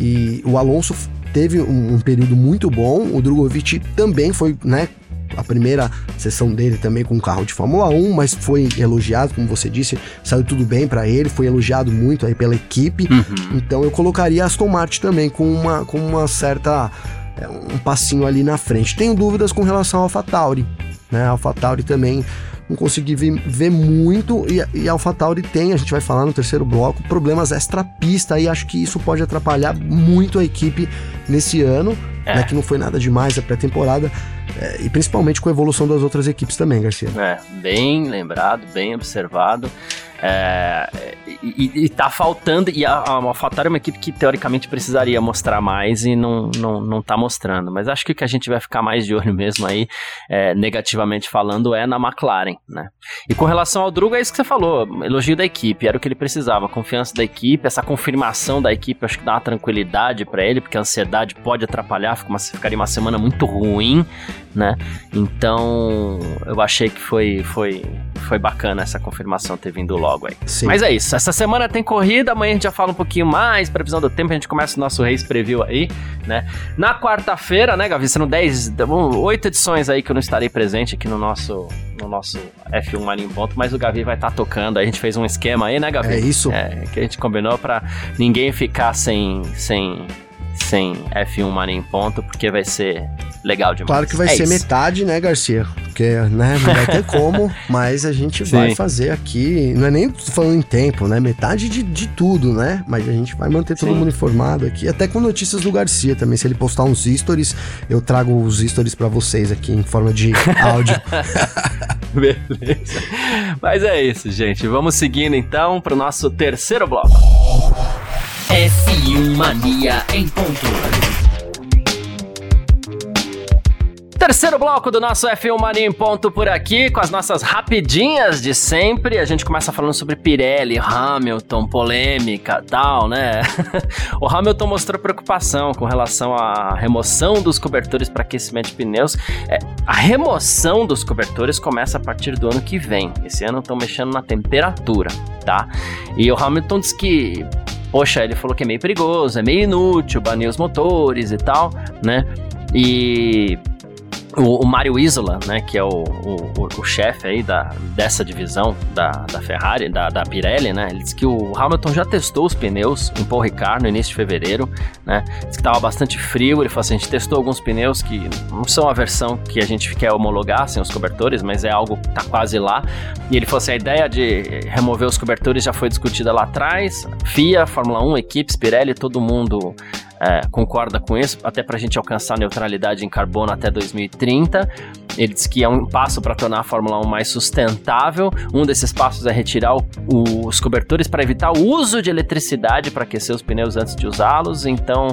e o Alonso teve um, um, período muito bom, o Drogovic também foi, né, a primeira sessão dele também com um carro de Fórmula 1, mas foi elogiado, como você disse, saiu tudo bem para ele, foi elogiado muito aí pela equipe. Uhum. Então eu colocaria Aston Martin também com uma, com uma certa é, um passinho ali na frente. Tenho dúvidas com relação ao AlphaTauri, né? AlphaTauri também não consegui ver, muito e, e a AlphaTauri tem, a gente vai falar no terceiro bloco, problemas extra-pista e acho que isso pode atrapalhar muito a equipe nesse ano, é. né, que não foi nada demais a pré-temporada, é, e principalmente com a evolução das outras equipes também, Garcia. É, bem lembrado, bem observado. É, e, e tá faltando, e a, a é uma equipe que teoricamente precisaria mostrar mais e não, não, não tá mostrando. Mas acho que o que a gente vai ficar mais de olho mesmo aí, é, negativamente falando, é na McLaren, né? E com relação ao Drugo, é isso que você falou, elogio da equipe, era o que ele precisava, confiança da equipe, essa confirmação da equipe, acho que dá uma tranquilidade para ele, porque a ansiedade pode atrapalhar, fica uma, ficaria uma semana muito ruim, né? Então, eu achei que foi, foi, foi bacana essa confirmação ter vindo logo aí. Sim. Mas é isso, essa semana tem corrida, amanhã a gente já fala um pouquinho mais, previsão do tempo, a gente começa o nosso Race Preview aí, né? Na quarta-feira, né, Gavi, sendo 10, 8 edições aí que eu não estarei presente aqui no nosso, no nosso F1 Marinho Ponto, mas o Gavi vai estar tá tocando, a gente fez um esquema aí, né, Gavi? É isso. É, que a gente combinou para ninguém ficar sem, sem sem F1 Marinho Ponto, porque vai ser legal demais. Claro que vai é ser isso. metade, né, Garcia? Porque, né, não vai ter como, mas a gente Sim. vai fazer aqui, não é nem falando em tempo, né, metade de, de tudo, né, mas a gente vai manter todo Sim. mundo informado aqui, até com notícias do Garcia também, se ele postar uns stories, eu trago os stories para vocês aqui em forma de áudio. Beleza. Mas é isso, gente, vamos seguindo então para o nosso terceiro bloco. F1 Mania em ponto. Terceiro bloco do nosso F1 Mania em ponto por aqui, com as nossas rapidinhas de sempre. A gente começa falando sobre Pirelli, Hamilton, polêmica tal, né? o Hamilton mostrou preocupação com relação à remoção dos cobertores para aquecimento de pneus. É, a remoção dos cobertores começa a partir do ano que vem. Esse ano estão mexendo na temperatura, tá? E o Hamilton diz que poxa, ele falou que é meio perigoso, é meio inútil banir os motores e tal, né? E o, o Mário Isola, né, que é o, o, o chefe aí da, dessa divisão da, da Ferrari, da, da Pirelli, né, ele disse que o Hamilton já testou os pneus em Paul Ricard no início de fevereiro, né, disse que estava bastante frio, ele falou assim, a gente testou alguns pneus que não são a versão que a gente quer homologar, sem os cobertores, mas é algo que tá quase lá, e ele falou assim, a ideia de remover os cobertores já foi discutida lá atrás, FIA, Fórmula 1, equipes, Pirelli, todo mundo é, concorda com isso, até para a gente alcançar neutralidade em carbono até 2030. Ele diz que é um passo para tornar a Fórmula 1 mais sustentável. Um desses passos é retirar o, os cobertores para evitar o uso de eletricidade para aquecer os pneus antes de usá-los. Então,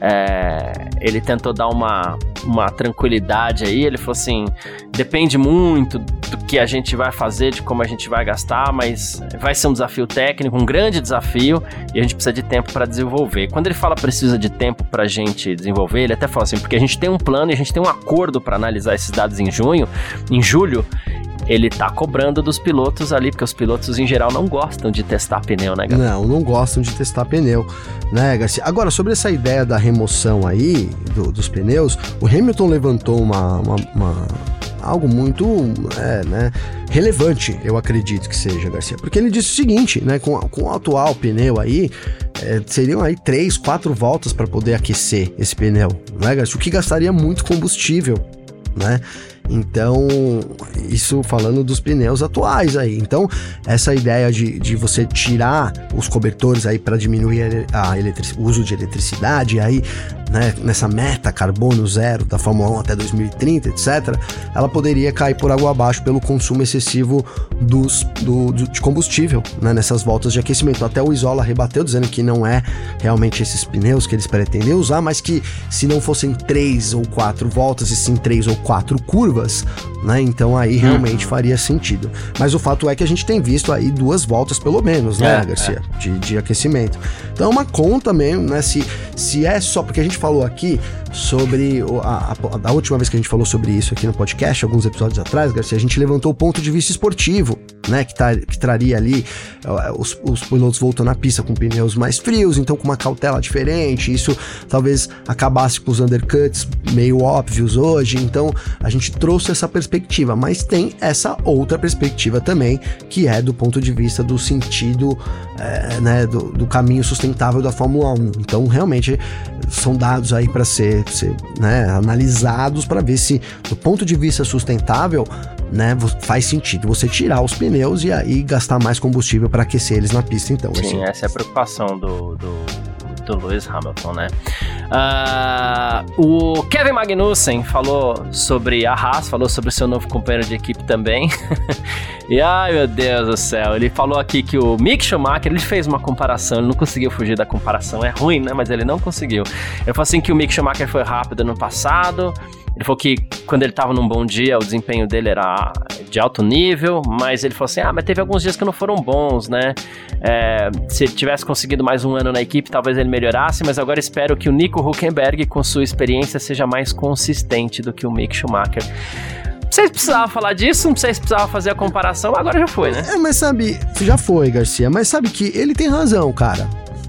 é, ele tentou dar uma, uma tranquilidade aí. Ele falou assim: depende muito do que a gente vai fazer, de como a gente vai gastar, mas vai ser um desafio técnico, um grande desafio, e a gente precisa de tempo para desenvolver. Quando ele fala precisa de tempo para a gente desenvolver, ele até fala assim, porque a gente tem um plano e a gente tem um acordo para analisar esses dados em junho, em julho, ele tá cobrando dos pilotos ali, porque os pilotos em geral não gostam de testar pneu, né, Gabriel? Não, não gostam de testar pneu, né, Garcia? Agora, sobre essa ideia da remoção aí do, dos pneus, o Hamilton levantou uma, uma, uma algo muito é, né, relevante, eu acredito que seja, Garcia. Porque ele disse o seguinte, né? Com, com o atual pneu aí, é, seriam aí três, quatro voltas para poder aquecer esse pneu, né, Garcia? O que gastaria muito combustível, né? Então, isso falando dos pneus atuais aí. Então, essa ideia de, de você tirar os cobertores aí para diminuir a, o uso de eletricidade, aí né, nessa meta carbono zero da Fórmula 1 até 2030, etc., ela poderia cair por água abaixo pelo consumo excessivo dos, do, do, de combustível né, nessas voltas de aquecimento. Até o Isola rebateu dizendo que não é realmente esses pneus que eles pretendem usar, mas que se não fossem três ou quatro voltas e sim três ou quatro curvas, us. Né, então aí realmente uhum. faria sentido. Mas o fato é que a gente tem visto aí duas voltas pelo menos, né, é, Garcia, é. De, de aquecimento. Então é uma conta mesmo, né, se, se é só porque a gente falou aqui sobre a, a, a, última vez que a gente falou sobre isso aqui no podcast, alguns episódios atrás, Garcia, a gente levantou o ponto de vista esportivo, né? Que, tá, que traria ali uh, os, os pilotos voltando à pista com pneus mais frios, então com uma cautela diferente. Isso talvez acabasse com os undercuts meio óbvios hoje. Então a gente trouxe essa perspectiva, mas tem essa outra perspectiva também, que é do ponto de vista do sentido, é, né? Do, do caminho sustentável da Fórmula 1. Então realmente são dados aí para ser, ser né, analisados para ver se, do ponto de vista sustentável, né, faz sentido você tirar os pneus e aí gastar mais combustível para aquecer eles na pista, então. Sim, assim. essa é a preocupação do, do, do Lewis Hamilton, né? Uh, o Kevin Magnussen falou sobre a Haas, falou sobre o seu novo companheiro de equipe também. e ai meu Deus do céu, ele falou aqui que o Mick Schumacher, ele fez uma comparação, ele não conseguiu fugir da comparação, é ruim, né? Mas ele não conseguiu. Ele falou assim que o Mick Schumacher foi rápido no passado, ele falou que quando ele tava num bom dia, o desempenho dele era de alto nível, mas ele falou assim: ah, mas teve alguns dias que não foram bons, né? É, se ele tivesse conseguido mais um ano na equipe, talvez ele melhorasse, mas agora espero que o Nico Huckenberg, com sua experiência, seja mais consistente do que o Mick Schumacher. Se precisava falar disso, não sei se precisava fazer a comparação, agora já foi, né? É, mas sabe, já foi, Garcia, mas sabe que ele tem razão, cara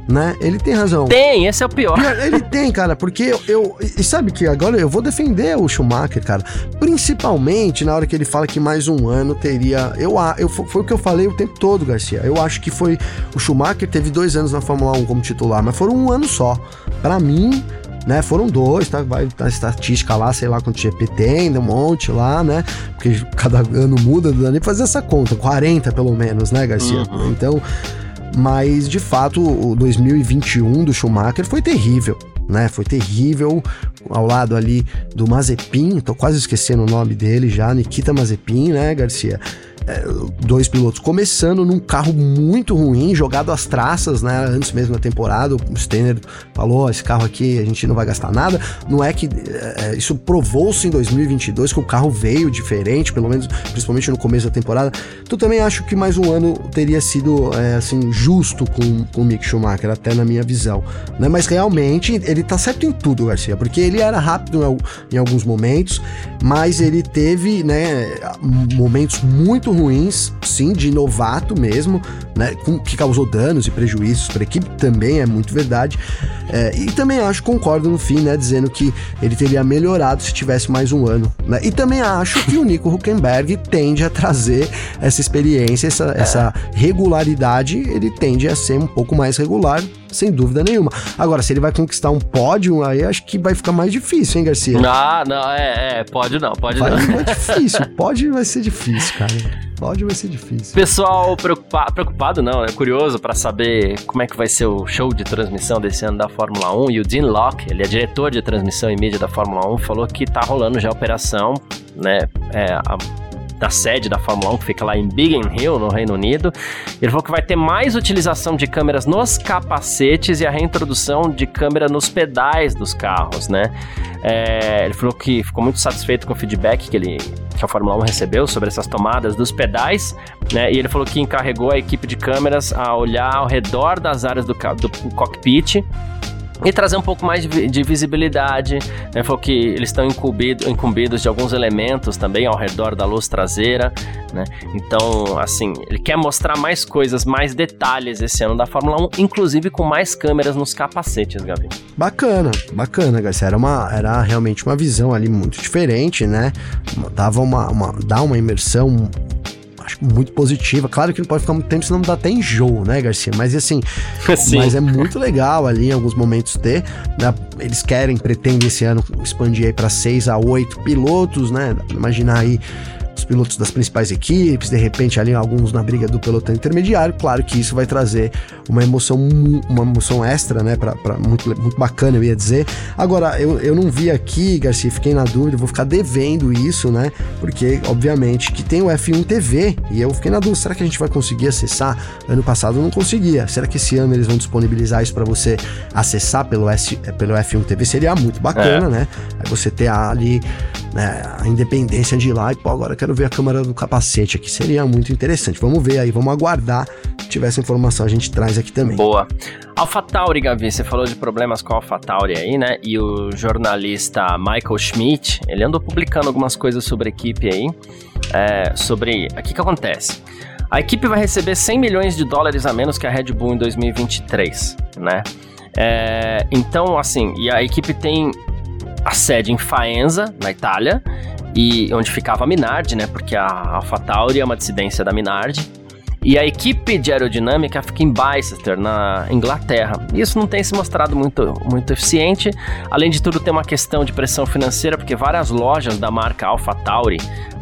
né? Ele tem razão. Tem, esse é o pior. Ele tem, cara, porque eu, eu. E sabe que agora eu vou defender o Schumacher, cara. Principalmente na hora que ele fala que mais um ano teria. Eu, eu, foi o que eu falei o tempo todo, Garcia. Eu acho que foi. O Schumacher teve dois anos na Fórmula 1 como titular, mas foram um ano só. Para mim, né? Foram dois, tá? Vai a estatística lá, sei lá quanto GP tem, um monte lá, né? Porque cada ano muda, não dá nem fazer essa conta. 40 pelo menos, né, Garcia? Uhum. Então. Mas de fato, o 2021 do Schumacher foi terrível. Né, foi terrível ao lado ali do Mazepin, tô quase esquecendo o nome dele já, Nikita Mazepin, né, Garcia? É, dois pilotos começando num carro muito ruim, jogado às traças, né? Antes mesmo da temporada, o Steiner falou: esse carro aqui a gente não vai gastar nada. Não é que é, isso provou-se em 2022 que o carro veio diferente, pelo menos principalmente no começo da temporada. Tu também acho que mais um ano teria sido é, assim justo com, com o Mick Schumacher, até na minha visão, né? Mas realmente ele tá certo em tudo, Garcia, porque ele era rápido em alguns momentos, mas ele teve, né, momentos muito ruins, sim, de novato mesmo, né, com, que causou danos e prejuízos para a equipe, também é muito verdade. É, e também acho, concordo no fim, né, dizendo que ele teria melhorado se tivesse mais um ano. Né? E também acho que o Nico Huckenberg tende a trazer essa experiência, essa, é. essa regularidade, ele tende a ser um pouco mais regular sem dúvida nenhuma. Agora, se ele vai conquistar um pódio, aí acho que vai ficar mais difícil, hein, Garcia? Ah, não, é, é, pode não, pode vai, não. É difícil, pode vai ser difícil, cara. Pode vai ser difícil. Pessoal preocupa preocupado, não, é curioso para saber como é que vai ser o show de transmissão desse ano da Fórmula 1. E o Dean Locke, ele é diretor de transmissão e mídia da Fórmula 1, falou que tá rolando já a operação, né? É, a da sede da Fórmula 1, que fica lá em Biggin Hill, no Reino Unido. Ele falou que vai ter mais utilização de câmeras nos capacetes e a reintrodução de câmera nos pedais dos carros, né? É, ele falou que ficou muito satisfeito com o feedback que, ele, que a Fórmula 1 recebeu sobre essas tomadas dos pedais, né? E ele falou que encarregou a equipe de câmeras a olhar ao redor das áreas do, do cockpit e trazer um pouco mais de, de visibilidade. Né? Falou que eles estão incumbido, incumbidos de alguns elementos também ao redor da luz traseira. Né? Então, assim, ele quer mostrar mais coisas, mais detalhes esse ano da Fórmula 1, inclusive com mais câmeras nos capacetes, Gabi. Bacana, bacana, Garcia. Era, uma, era realmente uma visão ali muito diferente, né? Dava uma, uma, dá uma imersão acho muito positiva. Claro que não pode ficar muito tempo, senão dá até enjoo, né, Garcia? Mas assim, mas é muito legal ali em alguns momentos ter. Né? Eles querem, pretendem esse ano expandir aí para 6 a 8 pilotos, né? Imaginar aí os pilotos das principais equipes, de repente ali alguns na briga do pelotão intermediário. Claro que isso vai trazer uma emoção, uma emoção extra, né? Pra, pra muito, muito bacana, eu ia dizer. Agora, eu, eu não vi aqui, Garcia, fiquei na dúvida, vou ficar devendo isso, né? Porque, obviamente, que tem o F1 TV e eu fiquei na dúvida, será que a gente vai conseguir acessar? Ano passado eu não conseguia. Será que esse ano eles vão disponibilizar isso para você acessar pelo, S, pelo F1 TV? Seria muito bacana, é. né? Aí você ter ali né, a independência de ir lá e, pô, agora eu quero ver a câmera do capacete aqui. Seria muito interessante. Vamos ver aí, vamos aguardar. Se tiver essa informação, a gente traz aqui também. Boa. AlphaTauri, Gavi, você falou de problemas com a AlphaTauri aí, né? E o jornalista Michael Schmidt, ele andou publicando algumas coisas sobre a equipe aí. É, sobre. O que, que acontece? A equipe vai receber 100 milhões de dólares a menos que a Red Bull em 2023, né? É, então, assim, e a equipe tem a sede em Faenza, na Itália, e onde ficava a Minardi, né? Porque a AlphaTauri é uma dissidência da Minardi. E a equipe de aerodinâmica fica em Bicester, na Inglaterra. Isso não tem se mostrado muito, muito eficiente. Além de tudo, tem uma questão de pressão financeira, porque várias lojas da marca AlphaTauri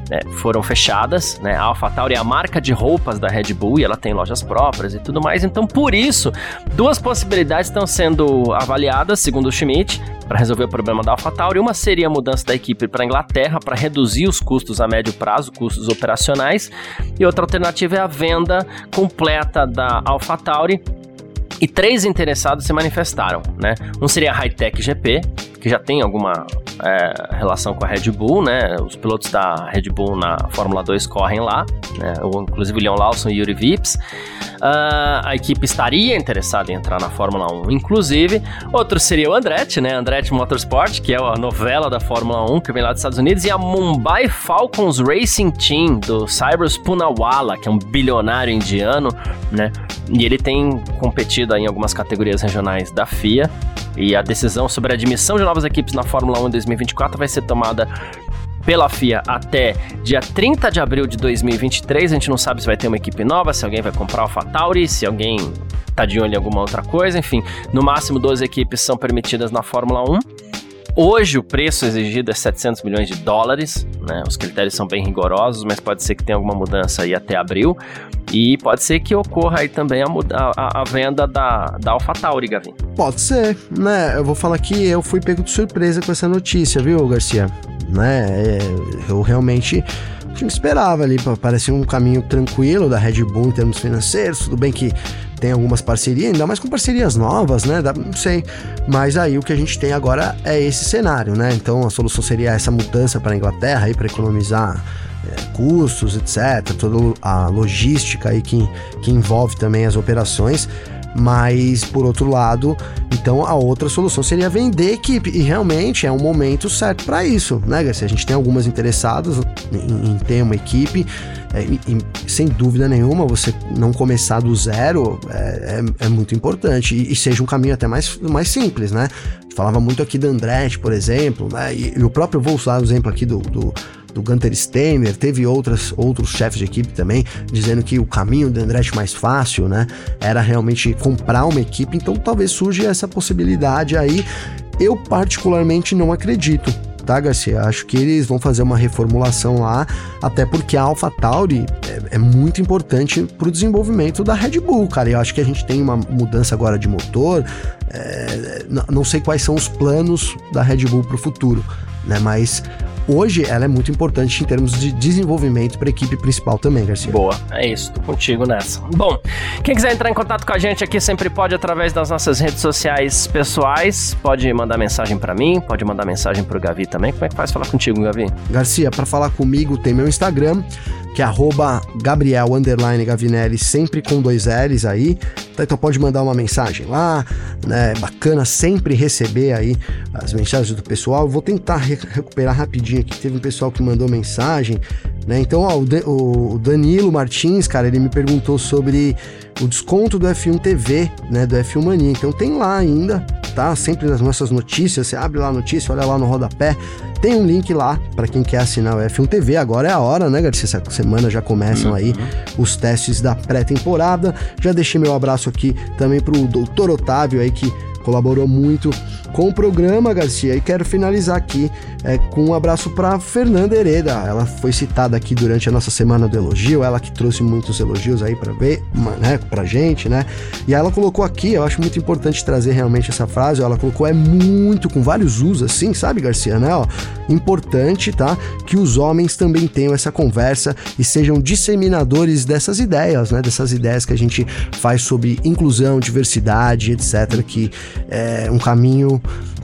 né, foram fechadas, né? A AlphaTauri é a marca de roupas da Red Bull e ela tem lojas próprias e tudo mais. Então, por isso, duas possibilidades estão sendo avaliadas, segundo o Schmidt, para resolver o problema da AlphaTauri. Uma seria a mudança da equipe para a Inglaterra para reduzir os custos a médio prazo, custos operacionais, e outra alternativa é a venda completa da AlphaTauri e três interessados se manifestaram, né? Um seria a Hightech GP, que já tem alguma é, relação com a Red Bull, né? Os pilotos da Red Bull na Fórmula 2 correm lá, né? inclusive o Leon Lawson e Yuri Vips. Uh, a equipe estaria interessada em entrar na Fórmula 1, inclusive. Outro seria o Andretti, né? Andretti Motorsport, que é a novela da Fórmula 1 que vem lá dos Estados Unidos, e a Mumbai Falcons Racing Team do Cyrus Punawala, que é um bilionário indiano, né? E ele tem competido em algumas categorias regionais da FIA. E a decisão sobre a admissão de novas equipes na Fórmula 1 em 2024 vai ser tomada pela FIA até dia 30 de abril de 2023. A gente não sabe se vai ter uma equipe nova, se alguém vai comprar o AlphaTauri, se alguém tá de olho em alguma outra coisa. Enfim, no máximo 12 equipes são permitidas na Fórmula 1. Hoje o preço exigido é 700 milhões de dólares, né? Os critérios são bem rigorosos, mas pode ser que tenha alguma mudança aí até abril. E pode ser que ocorra aí também a, a, a venda da, da AlphaTauri, Gavin. Pode ser, né? Eu vou falar que eu fui pego de surpresa com essa notícia, viu, Garcia? Né? É, eu realmente esperava ali, parecia um caminho tranquilo da Red Bull em termos financeiros, tudo bem que tem algumas parcerias, ainda mais com parcerias novas, né? não sei. Mas aí o que a gente tem agora é esse cenário, né? Então a solução seria essa mudança para a Inglaterra aí para economizar é, custos, etc. Toda a logística aí que, que envolve também as operações. Mas, por outro lado, então a outra solução seria vender equipe. E realmente é um momento certo para isso, né, Garcia? A gente tem algumas interessadas em, em ter uma equipe. É, e, sem dúvida nenhuma, você não começar do zero é, é, é muito importante. E, e, seja um caminho até mais, mais simples, né? Falava muito aqui do Andretti, por exemplo, né? E, e o próprio, vou usar o exemplo aqui do, do do Gunter Steiner, teve outras, outros chefes de equipe também, dizendo que o caminho do Andretti mais fácil, né, era realmente comprar uma equipe, então talvez surja essa possibilidade aí. Eu particularmente não acredito, tá, Garcia? Acho que eles vão fazer uma reformulação lá, até porque a AlphaTauri é, é muito importante para o desenvolvimento da Red Bull, cara. Eu acho que a gente tem uma mudança agora de motor, é, não sei quais são os planos da Red Bull para o futuro, né? Mas hoje ela é muito importante em termos de desenvolvimento para a equipe principal também, Garcia. Boa, é isso, tô contigo nessa. Bom, quem quiser entrar em contato com a gente aqui sempre pode através das nossas redes sociais pessoais, pode mandar mensagem para mim, pode mandar mensagem para o Gavi também. Como é que faz falar contigo, Gavi? Garcia, para falar comigo tem meu Instagram, que é arroba Gabriel Gavinelli, sempre com dois L's aí. Tá, então pode mandar uma mensagem lá, né? Bacana sempre receber aí as mensagens do pessoal. Vou tentar re recuperar rapidinho aqui. Teve um pessoal que mandou mensagem né? Então, ó, o Danilo Martins, cara, ele me perguntou sobre o desconto do F1 TV, né, do F1 Mania. Então tem lá ainda, tá? Sempre nas nossas notícias, você abre lá a notícia, olha lá no rodapé, tem um link lá para quem quer assinar o F1 TV. Agora é a hora, né, Garcia? Essa semana já começam aí uhum. os testes da pré-temporada. Já deixei meu abraço aqui também pro doutor Otávio aí que colaborou muito com o programa, Garcia. E quero finalizar aqui é, com um abraço para Fernanda Hereda. Ela foi citada aqui durante a nossa semana do elogio, ela que trouxe muitos elogios aí para ver, né, pra gente, né? E ela colocou aqui, eu acho muito importante trazer realmente essa frase, ela colocou é muito com vários usos assim, sabe, Garcia, né? Ó, importante, tá? Que os homens também tenham essa conversa e sejam disseminadores dessas ideias, né? Dessas ideias que a gente faz sobre inclusão, diversidade, etc, que é um caminho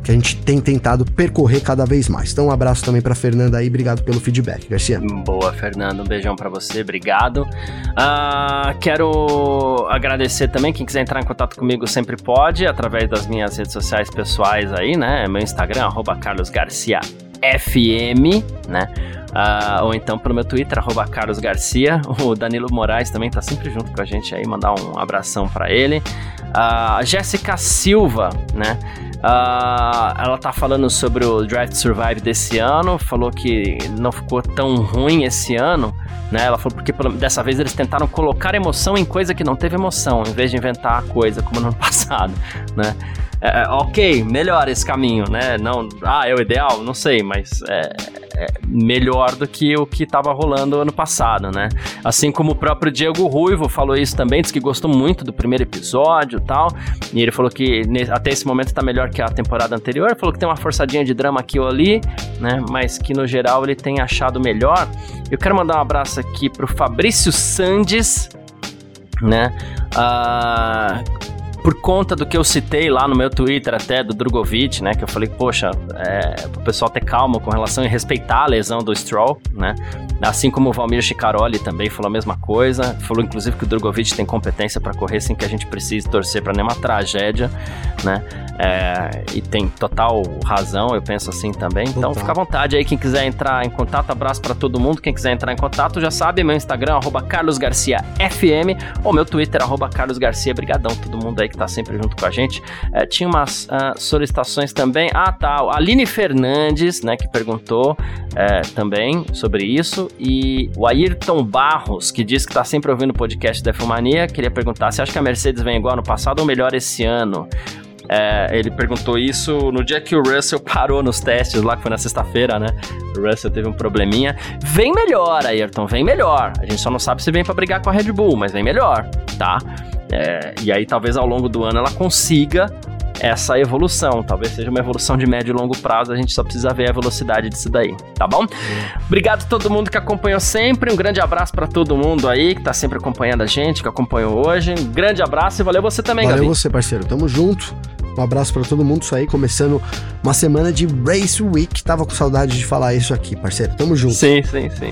que a gente tem tentado percorrer cada vez mais. Então, um abraço também para Fernanda aí, obrigado pelo feedback, Garcia. Boa, Fernando, um beijão para você, obrigado. Uh, quero agradecer também, quem quiser entrar em contato comigo sempre pode, através das minhas redes sociais pessoais aí, né? Meu Instagram, arroba Carlos Garcia FM, né? Uh, ou então pelo meu Twitter, arroba Carlos Garcia. O Danilo Moraes também tá sempre junto com a gente aí, mandar um abração para ele. Uh, Jéssica Silva, né? Uh, ela tá falando sobre o Draft Survive desse ano, falou que não ficou tão ruim esse ano, né? Ela falou porque dessa vez eles tentaram colocar emoção em coisa que não teve emoção, em vez de inventar a coisa como no ano passado, né? É, é, ok, melhor esse caminho, né? Não, ah, é o ideal? Não sei, mas é, é melhor do que o que estava rolando ano passado, né? Assim como o próprio Diego Ruivo falou isso também, disse que gostou muito do primeiro episódio e tal, e ele falou que até esse momento está melhor que a temporada anterior, falou que tem uma forçadinha de drama aqui ou ali, né? Mas que no geral ele tem achado melhor. Eu quero mandar um abraço aqui pro Fabrício Sandes, né? Uh, por conta do que eu citei lá no meu Twitter até do Drogovic, né? Que eu falei, poxa, é, o pessoal ter calma com relação a respeitar a lesão do Stroll, né? Assim como o Valmir Chicaroli também falou a mesma coisa. Falou, inclusive, que o Drogovic tem competência para correr sem que a gente precise torcer para nenhuma tragédia, né? É, e tem total razão, eu penso assim também. Então, Total. fica à vontade aí, quem quiser entrar em contato, abraço para todo mundo. Quem quiser entrar em contato, já sabe, meu Instagram, arroba carlosgarciafm, ou meu Twitter, arroba carlosgarcia. Brigadão, todo mundo aí que tá sempre junto com a gente. É, tinha umas uh, solicitações também. Ah, tá, a Aline Fernandes, né, que perguntou é, também sobre isso. E o Ayrton Barros, que disse que tá sempre ouvindo o podcast da Filmania, queria perguntar se acha que a Mercedes vem igual no passado ou melhor esse ano? É, ele perguntou isso no dia que o Russell parou nos testes lá, que foi na sexta-feira, né? O Russell teve um probleminha. Vem melhor, Ayrton, vem melhor. A gente só não sabe se vem para brigar com a Red Bull, mas vem melhor, tá? É, e aí talvez ao longo do ano ela consiga essa evolução. Talvez seja uma evolução de médio e longo prazo, a gente só precisa ver a velocidade disso daí, tá bom? Obrigado a todo mundo que acompanhou sempre. Um grande abraço para todo mundo aí que tá sempre acompanhando a gente, que acompanhou hoje. Um grande abraço e valeu você também, Valeu Gabi. você, parceiro. Tamo junto. Um abraço para todo mundo, isso aí, começando uma semana de Race Week. Tava com saudade de falar isso aqui, parceiro. Tamo junto. Sim, sim, sim.